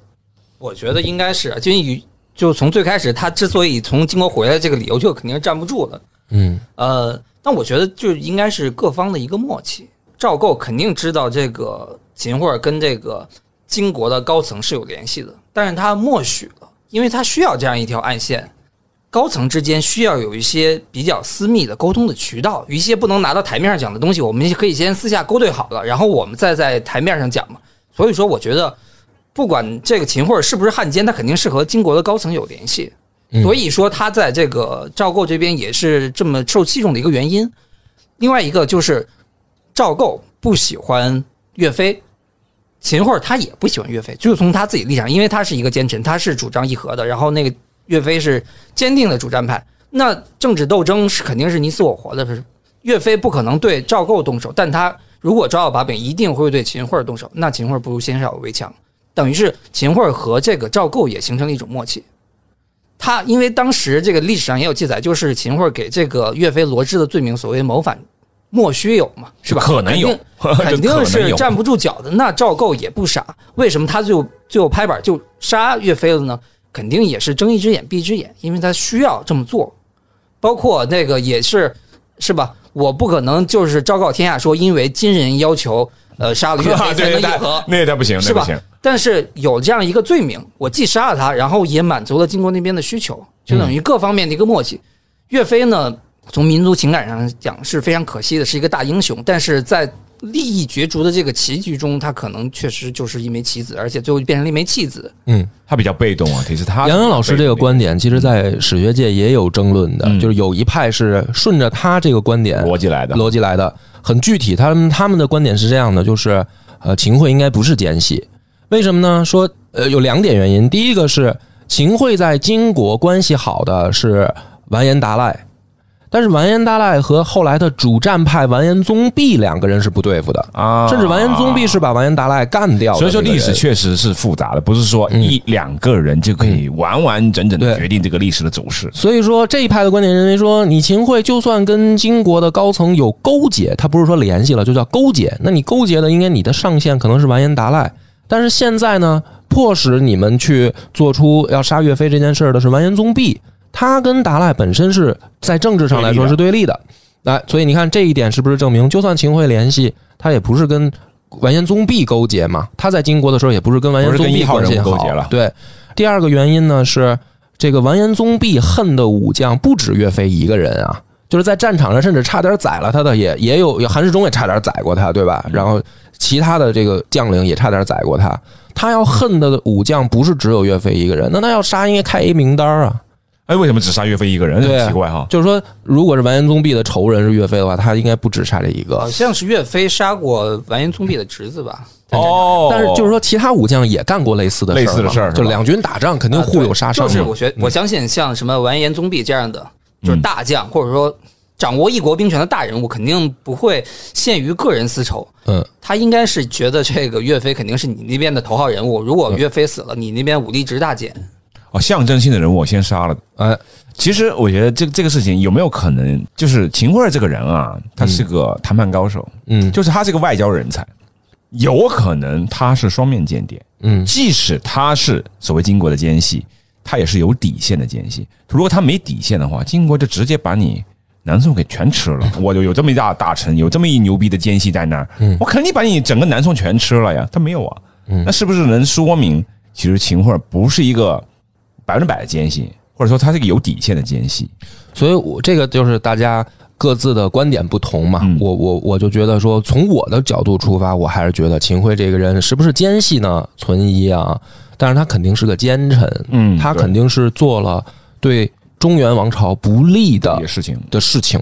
我觉得应该是，就与就从最开始他之所以从金国回来，这个理由就肯定是站不住了。嗯呃，但我觉得就应该是各方的一个默契。赵构肯定知道这个秦桧跟这个金国的高层是有联系的，但是他默许了，因为他需要这样一条暗线。高层之间需要有一些比较私密的沟通的渠道，有一些不能拿到台面上讲的东西，我们可以先私下勾兑好了，然后我们再在台面上讲嘛。所以说，我觉得不管这个秦桧是不是汉奸，他肯定是和金国的高层有联系。所以说他在这个赵构这边也是这么受器重的一个原因。另外一个就是赵构不喜欢岳飞，秦桧他也不喜欢岳飞，就是从他自己立场，因为他是一个奸臣，他是主张议和的，然后那个岳飞是坚定的主战派，那政治斗争是肯定是你死我活的，是岳飞不可能对赵构动手，但他如果抓到把柄，一定会对秦桧动手，那秦桧不如先下手为强，等于是秦桧和这个赵构也形成了一种默契。他因为当时这个历史上也有记载，就是秦桧给这个岳飞罗织的罪名，所谓谋反莫须有嘛，是吧？可能有肯定 [laughs] 是站不住脚的。那赵构也不傻，为什么他最后最后拍板就杀岳飞了呢？肯定也是睁一只眼闭一只眼，因为他需要这么做。包括那个也是是吧？我不可能就是昭告天下说，因为金人要求呃杀了岳飞才能议和，那他不行，是吧那不行。？但是有这样一个罪名，我既杀了他，然后也满足了金国那边的需求，就等于各方面的一个默契。岳飞呢，从民族情感上讲是非常可惜的，是一个大英雄，但是在利益角逐的这个棋局中，他可能确实就是一枚棋子，而且最后变成了一枚弃子。嗯，他比较被动啊，其实他杨洋老师这个观点，其实在史学界也有争论的，嗯就是有一派是顺着他这个观点逻辑来的，逻辑来的，很具体。他们他们的观点是这样的，就是呃，秦桧应该不是奸细，为什么呢？说呃有两点原因，第一个是秦桧在金国关系好的是完颜达赖，但是完颜大赖和后来的主战派完颜宗弼两个人是不对付的，啊甚至完颜宗弼是把完颜达赖干掉的所以说。历史确实是复杂的，不是说一两个人就可以完完整整的决定这个历史的走势。所以说这一派的观点认为说，你秦桧就算跟金国的高层有勾结，他不是说联系了，就叫勾结。那你勾结的应该你的上线可能是完颜达赖，但是现在呢，迫使你们去做出要杀岳飞这件事儿的是完颜宗弼，他跟达赖本身是在政治上来说是对立的。来，所以你看这一点是不是证明，就算秦桧联系，他也不是跟完颜宗弼勾结嘛？他在金国的时候也不是跟完颜宗弼关系好勾结了对，第二个原因呢是这个完颜宗弼恨的武将不止岳飞一个人啊，就是在战场上甚至差点宰了他的也也有，韩世忠也差点宰过他，对吧？然后其他的这个将领也差点宰过他。他要恨的武将不是只有岳飞一个人，那他要杀应该开一名单啊。哎，为什么只杀岳飞一个人？很奇怪哈。就是说，如果是完颜宗弼的仇人是岳飞的话，他应该不只杀这一个好。像是岳飞杀过完颜宗弼的侄子吧？哦但是就是说，其他武将也干过类似的事类似的事儿是吧就两军打仗肯定互有杀伤嘛。就是我觉我相信像什么完颜宗弼这样的，就是嗯大将或者说掌握一国兵权的大人物，肯定不会限于个人私仇。嗯，他应该是觉得这个岳飞肯定是你那边的头号人物，如果岳飞死了，你那边武力值大减。哦，象征性的人物我先杀了。呃，其实我觉得这这个事情有没有可能，就是秦桧这个人啊，他是个谈判高手，嗯就是他是个外交人才，有可能他是双面间谍。嗯即使他是所谓金国的奸细，他也是有底线的奸细。如果他没底线的话，金国就直接把你南宋给全吃了。[laughs] 我就有这么一大大臣，有这么一牛逼的奸细在那儿，我肯定把你整个南宋全吃了呀。他没有啊，那是不是能说明其实秦桧不是一个百分之百的奸细，或者说他是一个有底线的奸细？所以我这个就是大家各自的观点不同嘛。嗯我我我就觉得说，从我的角度出发，我还是觉得秦桧这个人是不是奸细呢？存疑啊。但是他肯定是个奸臣，嗯他肯定是做了对中原王朝不利的事情，的事情，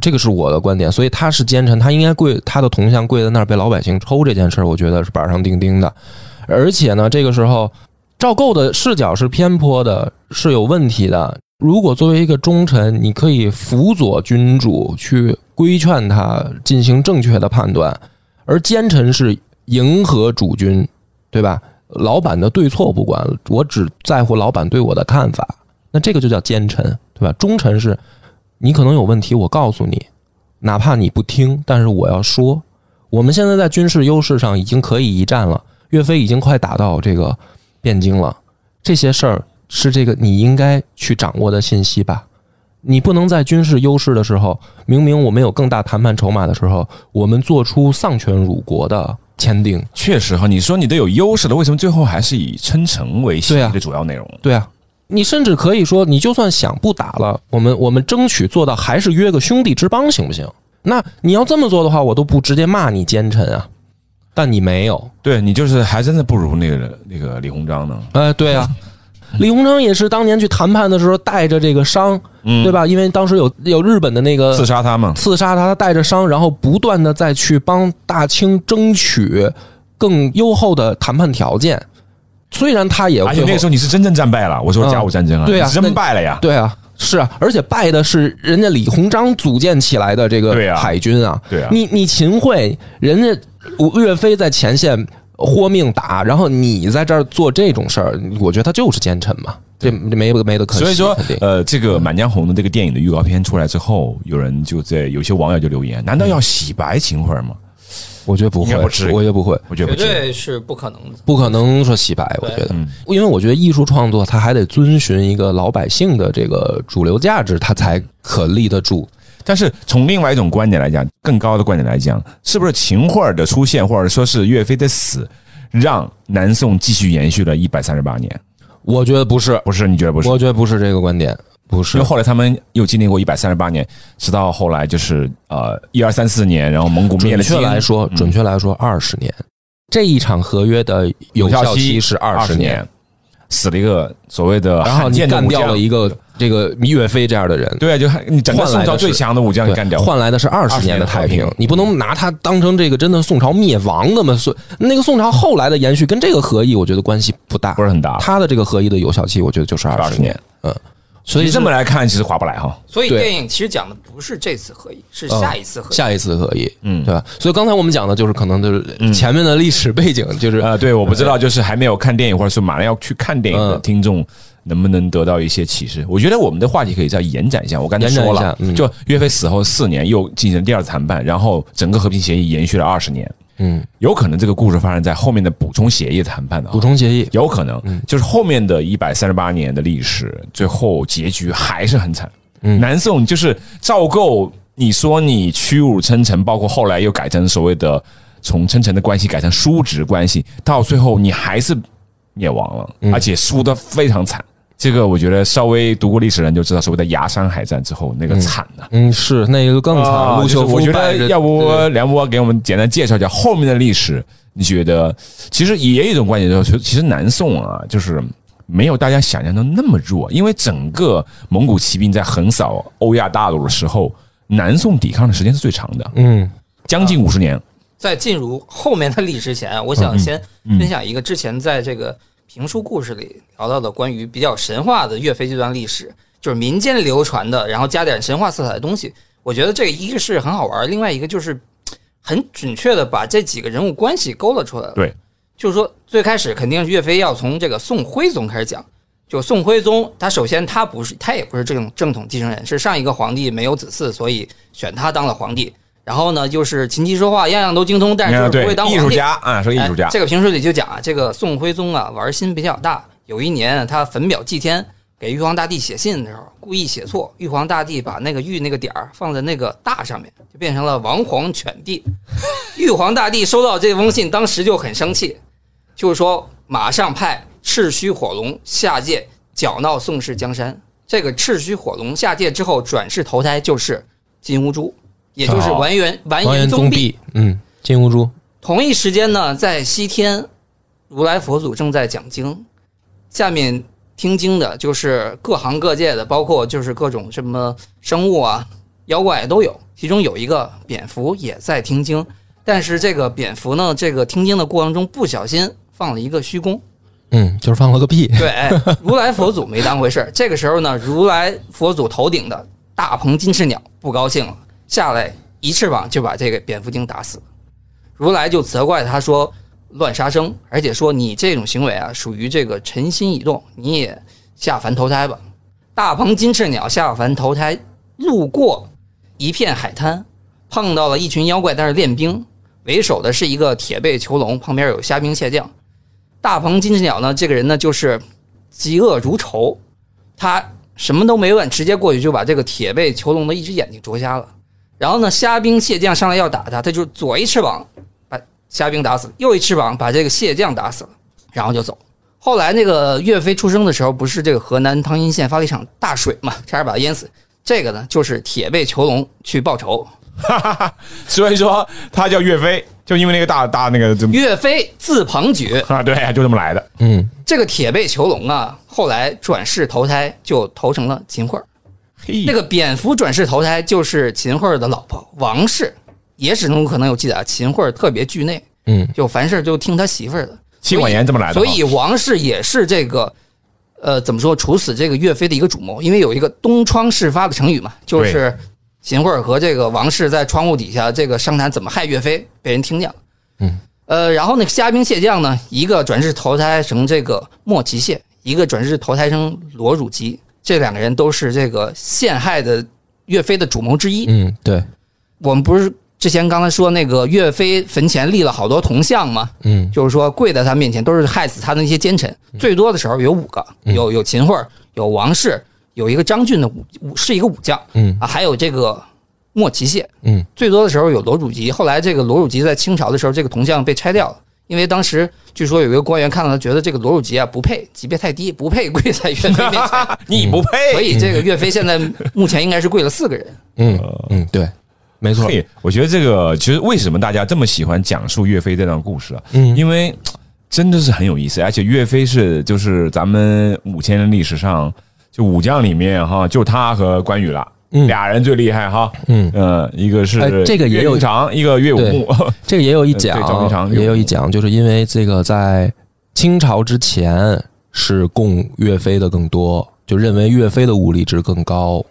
这个是我的观点。所以他是奸臣，他应该跪他的铜像跪在那儿被老百姓抽这件事儿，我觉得是板上钉钉的。而且呢，这个时候赵构的视角是偏颇的，是有问题的。如果作为一个忠臣，你可以辅佐君主去规劝他进行正确的判断，而奸臣是迎合主君，对吧？老板的对错不管，我只在乎老板对我的看法，那这个就叫奸臣，对吧？忠臣是你可能有问题，我告诉你，哪怕你不听，但是我要说，我们现在在军事优势上已经可以一战了，岳飞已经快打到这个汴京了，这些事儿是这个你应该去掌握的信息吧。你不能在军事优势的时候，明明我们有更大谈判筹码的时候，我们做出丧权辱国的签订。确实哈，你说你都有优势了，为什么最后还是以称臣为协对啊议的主要内容？对啊，你甚至可以说，你就算想不打了，我们我们争取做到还是约个兄弟之邦，行不行？那你要这么做的话，我都不直接骂你奸臣啊。但你没有，对你就是还真的不如那个那个李鸿章呢。哎，对啊，[laughs] 李鸿章也是当年去谈判的时候带着这个伤，嗯对吧？因为当时有有日本的那个刺杀他嘛，刺杀他，他带着伤，然后不断的再去帮大清争取更优厚的谈判条件。虽然他也而且那个时候你是真正战败了。我说甲午战争啊，对啊你真败了呀。对啊，是啊，而且败的是人家李鸿章组建起来的这个海军啊。对啊你你秦桧，人家岳飞在前线豁命打，然后你在这儿做这种事儿，我觉得他就是奸臣嘛，这这没没得可惜。所以说，呃，这个《满江红》的这个电影的预告片出来之后，有人就在有些网友就留言：难道要洗白秦桧吗？我觉得不会我觉得不会，我觉得不是。对是不可能的。不可能说洗白。我觉得，嗯因为我觉得艺术创作它还得遵循一个老百姓的这个主流价值，它才可立得住。但是从另外一种观点来讲，更高的观点来讲，是不是秦桧的出现，或者说是岳飞的死，让南宋继续延续了一百三十八年？我觉得不是，不是？你觉得不是？我觉得不是这个观点，不是因为。后来他们又经历过一百三十八年，直到后来就是呃一二三四年，然后蒙古灭了金确来说，嗯准确来说，二十年。这一场合约的有效期是二十年，年，死了一个所谓的然后你干掉了一个这个岳飞这样的人，对啊，就你整个换宋朝最强的武将给对干掉，换来的是二十年的太20年平。你不能拿他当成这个真的宋朝灭亡的嘛？所那个宋朝后来的延续跟这个合议，我觉得关系不大不。是很大。他的这个合议的有效期，我觉得就是二十20年年。嗯，所以这么来看，其实划不来哈。所以电影其实讲的不是这次合一，是下一次合一。下一次可以，嗯对吧？所以刚才我们讲的就是可能就是前面的历史背景，就是呃，对，我不知道，就是还没有看电影，或者是马上要去看电影的嗯听众，能不能得到一些启示？我觉得我们的话题可以再延展一下。我刚才说了，就岳飞死后四年又进行了第二次谈判，然后整个和平协议延续了二十年，嗯，有可能这个故事发生在后面的补充协议谈判的啊。补充协议，有可能，就是后面的一百三十八年的历史，最后结局还是很惨。嗯。南宋就是赵构，你说你屈辱称臣，包括后来又改成所谓的从称臣的关系改成叔侄关系，到最后你还是灭亡了，而且输得非常惨。这个我觉得稍微读过历史的人就知道，所谓的崖山海战之后那个惨呐、嗯，是那个更惨，啊陆秀夫我觉得要不梁波给我们简单介绍一下后面的历史？你觉得其实也有一种观点，就是其实南宋啊，就是没有大家想象的那么弱，因为整个蒙古骑兵在横扫欧亚大陆的时候，南宋抵抗的时间是最长的，嗯将近五十年。在进入后面的历史前，我想先嗯分享一个之前在这个评书故事里聊到的关于比较神话的岳飞这段历史，就是民间流传的，然后加点神话色彩的东西。我觉得这个一个是很好玩，另外一个就是很准确的把这几个人物关系勾勒出来了。对，就是说最开始肯定是岳飞要从这个宋徽宗开始讲。就宋徽宗，他首先他不是他也不是这种正统继承人，是上一个皇帝没有子嗣，所以选他当了皇帝。然后呢，就是琴棋书画样样都精通，但是就是不会当。艺术家啊，说艺术家哎。这个评书里就讲啊，这个宋徽宗啊玩心比较大。有一年他焚表祭天，给玉皇大帝写信的时候，故意写错，玉皇大帝把那个玉那个点儿放在那个大上面，就变成了王皇犬帝。[laughs] 玉皇大帝收到这封信，当时就很生气，就是说马上派赤须火龙下界搅闹宋氏江山。这个赤须火龙下界之后转世投胎就是金兀术，也就是哦完颜完完颜宗弼。弼，嗯，金兀术，同一时间呢，在西天，如来佛祖正在讲经，下面听经的就是各行各界的，包括就是各种什么生物啊、妖怪都有。其中有一个蝙蝠也在听经，但是这个蝙蝠呢，这个听经的过程中不小心放了一个虚功，嗯，就是放了个屁，对，哎如来佛祖没当回事儿。这个时候呢，如来佛祖头顶的大鹏金翅鸟不高兴了，下来一翅膀就把这个蝙蝠精打死了。如来就责怪他说乱杀生，而且说你这种行为啊属于这个尘心已动，你也下凡投胎吧。大鹏金翅鸟下凡投胎，路过一片海滩，碰到了一群妖怪在那练兵，为首的是一个铁背囚龙，旁边有虾兵蟹将。大鹏金翅鸟呢，这个人呢就是嫉恶如仇，他什么都没问，直接过去就把这个铁背囚龙的一只眼睛啄瞎了。然后呢，虾兵蟹将上来要打他，他就左一翅膀把虾兵打死，右一翅膀把这个蟹将打死了，然后就走。后来那个岳飞出生的时候，不是这个河南汤阴县发了一场大水嘛，差点把他淹死。这个呢，就是铁背囚龙去报仇。哈哈哈所以说他叫岳飞，就因为那个大大那个岳飞字鹏举，啊，对，就这么来的。嗯，这个铁背囚龙啊，后来转世投胎就投成了秦桧儿。嘿。这个蝙蝠转世投胎就是秦桧儿的老婆王氏，野史中可能有记载啊，秦桧儿特别惧内，嗯，就凡事就听他媳妇儿的。妻管严这么来的哈，所以王氏也是这个，呃，怎么说处死这个岳飞的一个主谋，因为有一个东窗事发的成语嘛，就是秦桧儿和这个王氏在窗户底下这个商谈怎么害岳飞，被人听见了。嗯，呃，然后那个虾兵蟹将呢，一个转世投胎成这个莫奇蟹，一个转世投胎成罗汝吉，这两个人都是这个陷害的岳飞的主谋之一。嗯，对，我们不是之前刚才说那个岳飞坟前立了好多铜像吗？嗯。就是说跪在他面前都是害死他的那些奸臣，最多的时候有五个，嗯。有有秦桧，有王氏，有一个张俊的武武是一个武将嗯。啊，还有这个莫奇谢，嗯。最多的时候有罗汝吉。后来这个罗汝吉在清朝的时候，这个铜像被拆掉了，因为当时据说有一个官员看到他，觉得这个罗汝吉啊不配，级别太低，不配跪在岳飞面前，你不配，所以这个岳飞现在目前应该是跪了四个人。嗯嗯，对，没错，嘿，我觉得这个其实为什么大家这么喜欢讲述岳飞这段故事啊？嗯因为真的是很有意思，而且岳飞是就是咱们五千年历史上就武将里面哈，就他和关羽了。嗯。俩人最厉害哈，嗯。呃，一个是哎这个也有岳云长，一个岳武穆，[laughs] 这个也有一讲，[laughs] 也有一讲，就是因为这个在清朝之前是供岳飞的更多，就认为岳飞的武力值更高。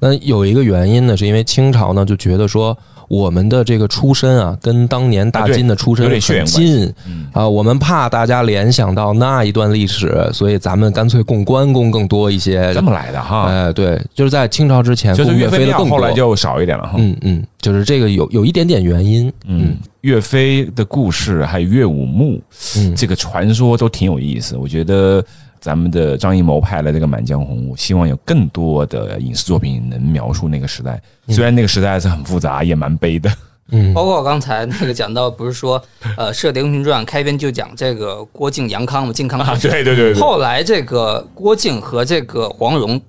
那有一个原因呢，是因为清朝呢就觉得说我们的这个出身啊，跟当年大金的出身很近嗯啊，我们怕大家联想到那一段历史，所以咱们干脆供关公更多一些。这么来的哈，哎，对，就是在清朝之前就是供岳飞的。后来就少一点了哈。嗯嗯，就是这个有有一点点原因。嗯，岳飞的故事还有岳武穆嗯，这个传说都挺有意思。我觉得咱们的张艺谋拍了这个《满江红》，我希望有更多的影视作品能描述那个时代。虽然那个时代是很复杂，也蛮悲的。嗯包括刚才那个讲到，不是说呃《射雕英雄传》开篇就讲这个郭靖、杨康嘛，靖康啊，之对对对对，后来这个郭靖和这个黄蓉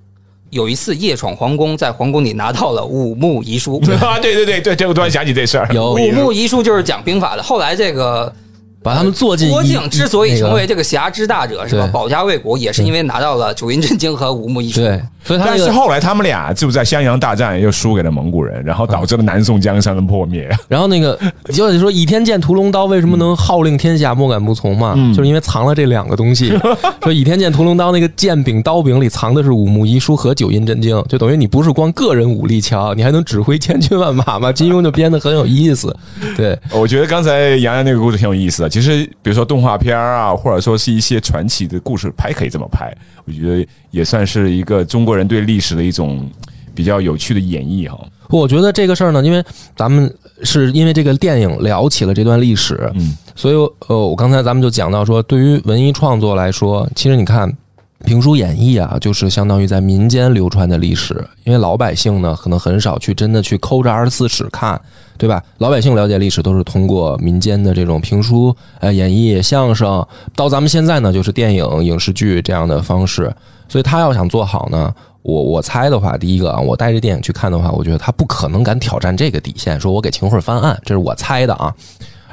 有一次夜闯皇宫，在皇宫里拿到了五木遗书。[laughs] 啊，对对对对，这我突然想起这事儿。有五木遗书就是讲兵法的。后来这个把他们做进郭靖之所以成为这个侠之大者，是吧？保家卫国，也是因为拿到了九阴真经和五木遗书。对，所以他但那个，是后来他们俩就在襄阳大战又输给了蒙古人，然后导致了南宋江山的破灭。[laughs] 然后那个就是说倚天剑屠龙刀为什么能号令天下莫敢不从嘛？嗯就是因为藏了这两个东西。[laughs] 说倚天剑屠龙刀那个剑柄刀柄里藏的是五木遗书和九阴真经，就等于你不是光个人武力强，你还能指挥千军万马嘛？金庸就编的很有意思。对，我觉得刚才洋洋那个故事挺有意思的。其实，比如说动画片啊，或者说是一些传奇的故事拍，可以这么拍，我觉得也算是一个中国人对历史的一种比较有趣的演绎哈。我觉得这个事儿呢，因为咱们是因为这个电影聊起了这段历史，嗯，所以呃，我刚才咱们就讲到说，对于文艺创作来说，其实你看。评书演绎啊，就是相当于在民间流传的历史，因为老百姓呢，可能很少去真的去抠着二十四史看，对吧？老百姓了解历史都是通过民间的这种评书、呃演绎、相声，到咱们现在呢，就是电影、影视剧这样的方式。所以他要想做好呢，我我猜的话，第一个啊，我带着电影去看的话，我觉得他不可能敢挑战这个底线，说我给秦桧翻案，这是我猜的啊。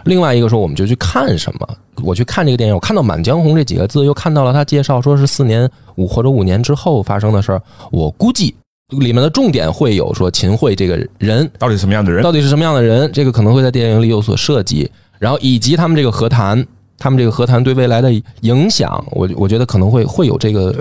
另外一个说，我们就去看什么？我去看这个电影，我看到《满江红》这几个字，又看到了他介绍说是四年五或者五年之后发生的事儿。我估计里面的重点会有说秦桧这个人到底什么样的人？到底是什么样的人，这个可能会在电影里有所涉及，然后以及他们这个和谈，他们这个和谈对未来的影响，我我觉得可能会会有这个，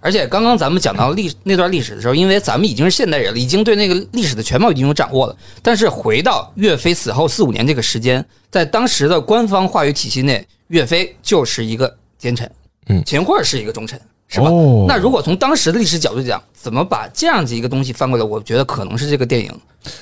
而且刚刚咱们讲到历那段历史的时候，因为咱们已经是现代人了，已经对那个历史的全貌已经有掌握了。但是回到岳飞死后四五年这个时间，在当时的官方话语体系内，岳飞就是一个奸臣，嗯秦桧是一个忠臣，是吧？哦那如果从当时的历史角度讲，怎么把这样子一个东西翻过来？我觉得可能是这个电影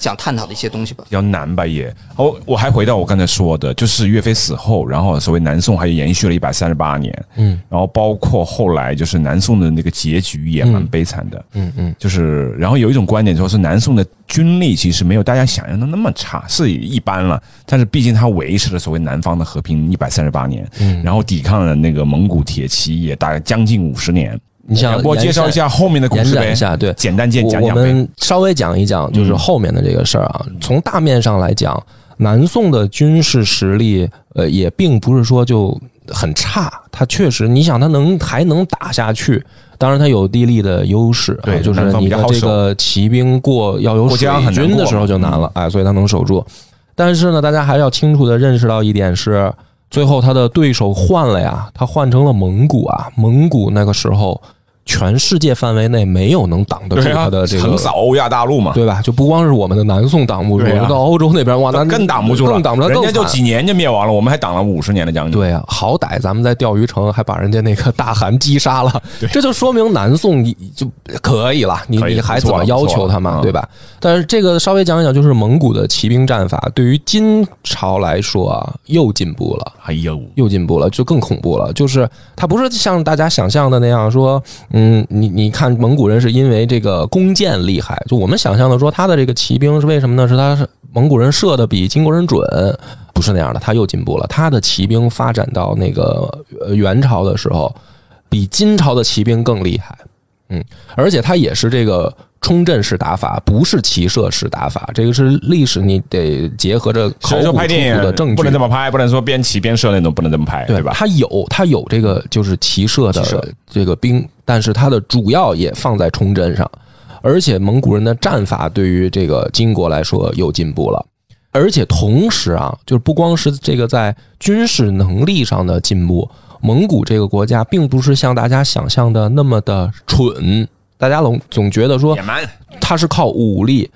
想探讨的一些东西吧。比较难吧也。哦，我还回到我刚才说的，就是岳飞死后，然后所谓南宋还延续了一百三十八年，嗯然后包括后来就是南宋的那个结局也蛮悲惨的，嗯嗯就是然后有一种观点说是南宋的军力其实没有大家想象的那么差，是一般了，但是毕竟它维持了所谓南方的和平一百三十八年，嗯，然后抵抗了那个蒙古铁骑也大概将近五十年。你想给我介绍一下后面的故延事呗，一下，对，简单讲讲呗。们稍微讲一讲，就是嗯后面的这个事儿啊。从大面上来讲，南宋的军事实力，呃，也并不是说就很差。他确实，你想，他能还能打下去。当然，他有地利的优势啊，对就是你的这个骑兵过要有水军的时候就难了，哎，所以他能守住。但是呢，大家还要清楚的认识到一点是，最后他的对手换了呀，他换成了蒙古啊，蒙古那个时候。全世界范围内没有能挡得住他的，这个横扫欧亚大陆嘛，对吧？就不光是我们的南宋挡不住，到欧洲那边哇，那更挡不住了，更挡不住，人家就几年就灭亡了，我们还挡了五十年的将军。对啊，好歹咱们在钓鱼城还把人家那个大汗击杀了，这就说明南宋你就可以了，你你还怎么要求他嘛，对吧？但是这个稍微讲一讲，就是蒙古的骑兵战法，对于金朝来说啊，又进步了。哎呦，又进步了，就更恐怖了。就是它不是像大家想象的那样说，嗯，嗯你你看蒙古人是因为这个弓箭厉害，就我们想象的说他的这个骑兵是为什么呢？是他是蒙古人射的比金国人准，不是那样的，他又进步了。他的骑兵发展到那个元朝的时候，比金朝的骑兵更厉害。嗯，而且它也是这个冲阵式打法，不是骑射式打法。这个是历史，你得结合着考古出土的证据，不能这么拍，不能说边骑边射那种，不能这么拍，对吧？它有它有这个就是骑射骑射的这个兵，但是它的主要也放在冲阵上，而且蒙古人的战法对于这个金国来说有进步了，而且同时啊，就是不光是这个在军事能力上的进步，蒙古这个国家并不是像大家想象的那么的蠢。大家总总觉得说他是靠武力。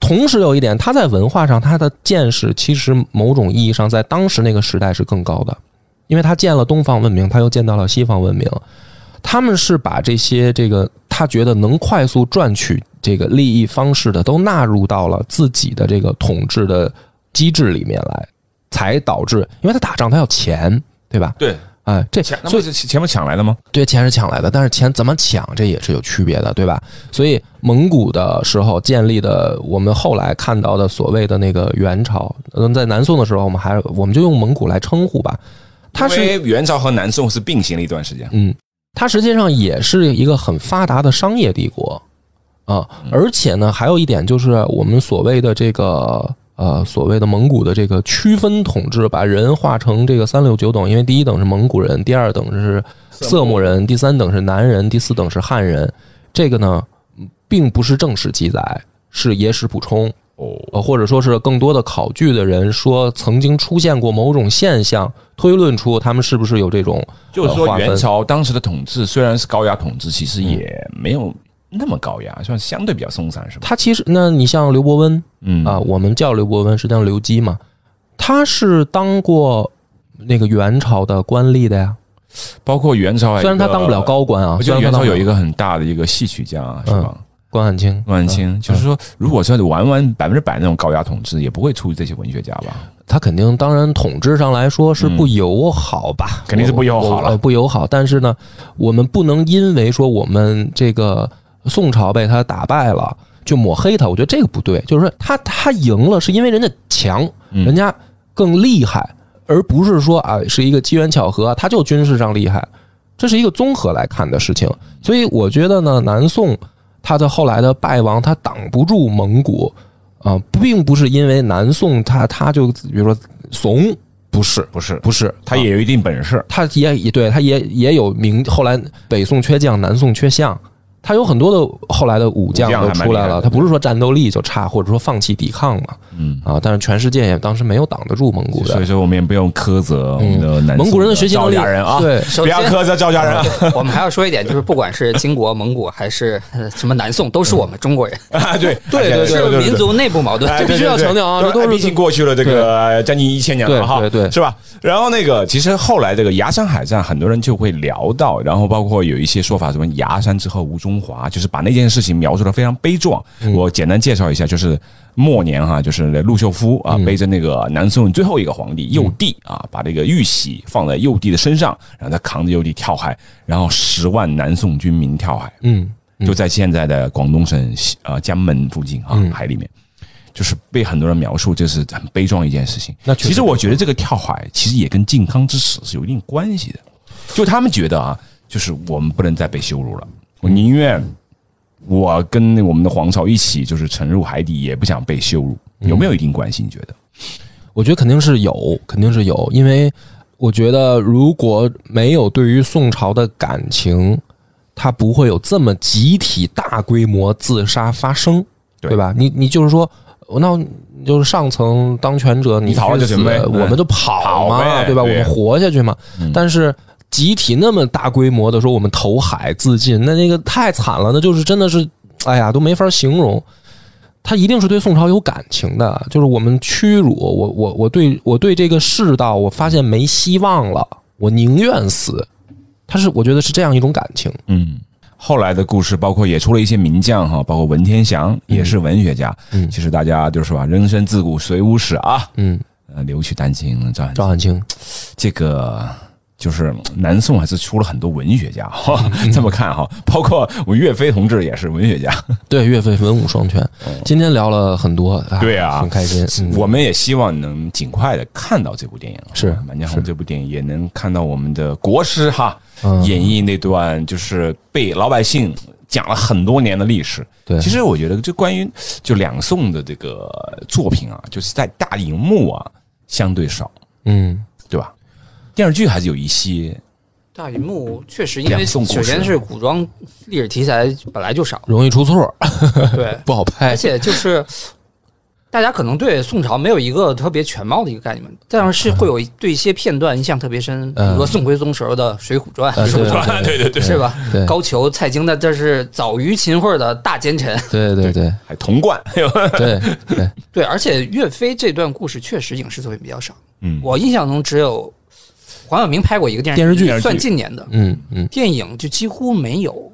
同时有一点，他在文化上他的见识其实某种意义上在当时那个时代是更高的，因为他见了东方文明，他又见到了西方文明。他们是把这些这个他觉得能快速赚取这个利益方式的，都纳入到了自己的这个统治的机制里面来，才导致，因为他打仗他要钱，对吧？对，哎，这钱所以钱不抢来的吗？对，钱是抢来的，但是钱怎么抢，这也是有区别的，对吧？所以蒙古的时候建立的，我们后来看到的所谓的那个元朝，嗯，在南宋的时候，我们还我们就用蒙古来称呼吧。它因是为元朝和南宋是并行了一段时间，嗯，它实际上也是一个很发达的商业帝国啊，而且呢，还有一点就是我们所谓的这个呃所谓的蒙古的这个区分统治，把人划成这个三六九等，因为第一等是蒙古人，第二等是色目人，第三等是南人，第四等是汉人。这个呢，并不是正史记载，是野史补充。哦，或者说是更多的考据的人说，曾经出现过某种现象，推论出他们是不是有这种就是说元朝当时的统治虽然是高压统治，其实也没有那么高压，算相对比较松散，是吧？他其实，那你像刘伯温嗯啊，我们叫刘伯温，实际上刘基嘛，他是当过那个元朝的官吏的呀。包括元朝虽然他当不了高官啊，我记得元朝有一个很大的一个戏曲家，是吧？关汉卿，关汉卿，就是说，如果说完完百分之百那种高压统治，也不会出这些文学家吧？他肯定当然统治上来说是不友好吧，嗯肯定是不友好了不友好。但是呢，我们不能因为说我们这个宋朝被他打败了就抹黑他，我觉得这个不对。就是说他他赢了是因为人家强，嗯人家更厉害，而不是说啊是一个机缘巧合，他就军事上厉害，这是一个综合来看的事情。所以我觉得呢，南宋他的后来的败亡，他挡不住蒙古啊、并不是因为南宋他他就比如说怂，不是不是，不是，他也有一定本事。他也也对他也也有名，后来北宋缺将，南宋缺相。他有很多的后来的武将都出来了，他不是说战斗力就差，或者说放弃抵抗嘛，嗯，啊，但是全世界也当时没有挡得住蒙古的所以。说我们也不用苛责我们的南宋蒙古人的学习能力人啊，对不要苛责赵家人啊。[laughs] 我们还要说一点，就是不管是金国、蒙古还是呃什么南宋，都是我们中国人，[laughs] 啊，对对对是民族内部矛盾。哎这必须要强调啊这都是毕竟过去了这个将近一千年了哈，对对对是吧？然后那个，其实后来这个崖山海战，很多人就会聊到，然后包括有一些说法，什么崖山之后无中华，就是把那件事情描述的非常悲壮。嗯我简单介绍一下，就是末年哈，就是陆秀夫嗯啊，背着那个南宋最后一个皇帝幼帝啊，把这个玉玺放在幼帝的身上，然后他扛着幼帝跳海，然后十万南宋军民跳海。嗯，就在现在的广东省西呃江门附近啊、嗯海里面，就是被很多人描述，这是很悲壮一件事情。那其实我觉得这个跳海其实也跟靖康之耻是有一定关系的，就他们觉得啊，就是我们不能再被羞辱了，我宁愿我跟我们的皇朝一起就是沉入海底，也不想被羞辱，有没有一定关系？你觉得？我觉得肯定是有，肯定是有，因为我觉得如果没有对于宋朝的感情，它不会有这么集体大规模自杀发生，对对吧？你你就是说，那就是上层当权者，你逃了就行呗我们就跑嘛，对吧？我们活下去嘛。但是集体那么大规模的说我们投海自尽，那那个太惨了，那就是真的是，哎呀，都没法形容。他一定是对宋朝有感情的，就是我们屈辱，我我我对我对这个世道，我发现没希望了，我宁愿死。他是我觉得是这样一种感情，嗯。后来的故事，包括也出了一些名将哈，包括文天祥也是文学家。嗯其实大家就是说，人生自古谁无死啊？嗯，呃，留取丹青照汗赵汉卿，这个就是南宋还是出了很多文学家 [laughs] 哈，嗯这么看哈，包括我岳飞同志也是文学家。对岳飞文武双全。今天聊了很多，啊对啊很开心。嗯我们也希望能尽快的看到这部电影，是《满江红》这部电影也能看到我们的国师哈嗯演绎那段就是被老百姓讲了很多年的历史。对其实我觉得这关于就两宋的这个作品啊，就是在大荧幕啊相对少，嗯？电视剧还是有一些，大荧幕确实，因为首先是古装历史题材本来就少，容易出错，[laughs] 对，不好拍。而。且就是大家可能对宋朝没有一个特别全貌的一个概念，但是会有对一些片段印象特别深，比如说宋徽宗时候的《水浒传》呃对是吧？对对对，[laughs] 是吧？对。高俅、蔡京的这是早于秦桧的大奸臣，对对。对还童贯，[laughs] 对对，对，而且岳飞这段故事确实影视作品比较少，嗯，我印象中只有黄晓明拍过一个电电视剧。算近年的。嗯嗯，电影就几乎没有。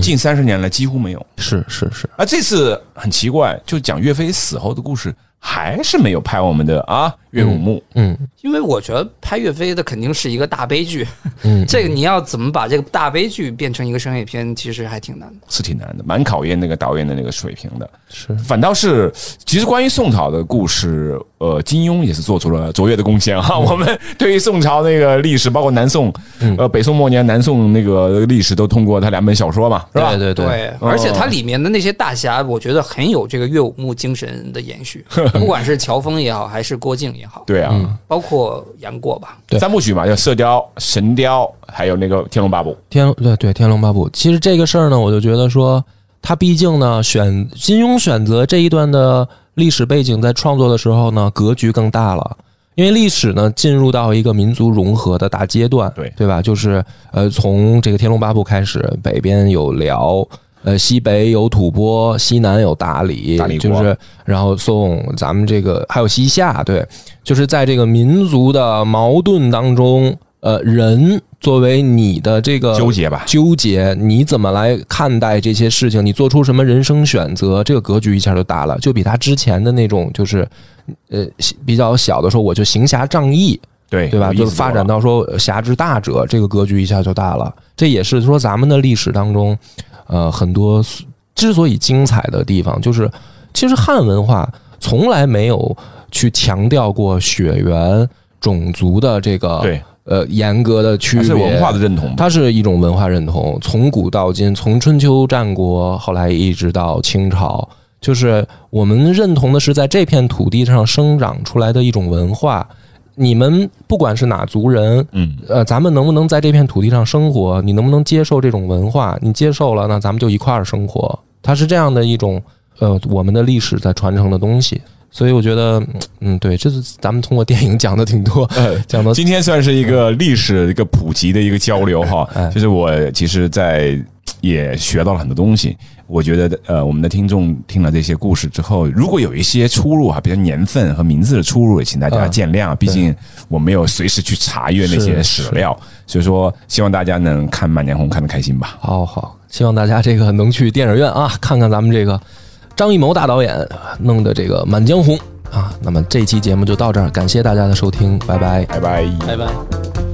近三十年来几乎没有。是是是，啊这次很奇怪，就讲岳飞死后的故事，还是没有拍我们的啊岳武穆。嗯因为我觉得拍岳飞的肯定是一个大悲剧，嗯，[laughs] 这个你要怎么把这个大悲剧变成一个商业片，其实还挺难的。是挺难的，蛮考验那个导演的那个水平的。是反倒是，其实关于宋朝的故事，呃，金庸也是做出了卓越的贡献哈。我们对于宋朝那个历史，包括南宋，呃，北宋末年、南宋那个历史，都通过他两本小说嘛，是吧？对对对，而且它里面的那些大侠，我觉得很有这个岳武穆精神的延续，[laughs] [laughs] 不管是乔峰也好，还是郭靖也好，对啊，包括杨过吧。对三部曲嘛，叫《射雕》《神雕》，还有那个《天龙八部》。天对对《天龙八部》，其实这个事儿呢，我就觉得说，他毕竟呢选金庸选择这一段的历史背景，在创作的时候呢，格局更大了。因为历史呢进入到一个民族融合的大阶段，对对吧？就是呃，从这个《天龙八部》开始，北边有辽，呃，西北有吐蕃，西南有大理，大理就是然后宋，咱们这个还有西夏，对，就是在这个民族的矛盾当中，呃，人作为你的这个纠结吧纠结，你怎么来看待这些事情？你做出什么人生选择？这个格局一下就大了，就比他之前的那种就是，呃，比较小的时候，我就行侠仗义，对对吧？就是发展到说呃侠之大者，这个格局一下就大了。这也是说咱们的历史当中，呃，很多之所以精彩的地方，就是其实汉文化从来没有去强调过血缘、种族的这个对，呃严格的区别，是文化的认同。它是一种文化认同，从古到今，从春秋战国，后来一直到清朝，就是我们认同的是在这片土地上生长出来的一种文化。你们不管是哪族人，嗯，呃，咱们能不能在这片土地上生活？你能不能接受这种文化？你接受了，那咱们就一块儿生活。它是这样的一种，呃，我们的历史在传承的东西。所以我觉得，嗯，对，这是咱们通过电影讲的挺多，[laughs] 讲的今天算是一个历史一个普及的一个交流哈哎，就是我其实，在也学到了很多东西。我觉得呃，我们的听众听了这些故事之后，如果有一些出入啊，比如年份和名字的出入，也请大家嗯见谅。毕竟我没有随时去查阅那些史料，所以说希望大家能看《满江红》看得开心吧。好好，希望大家这个能去电影院啊，看看咱们这个张艺谋大导演弄的这个《满江红》啊。那么这期节目就到这儿，感谢大家的收听，拜拜。拜拜。拜拜。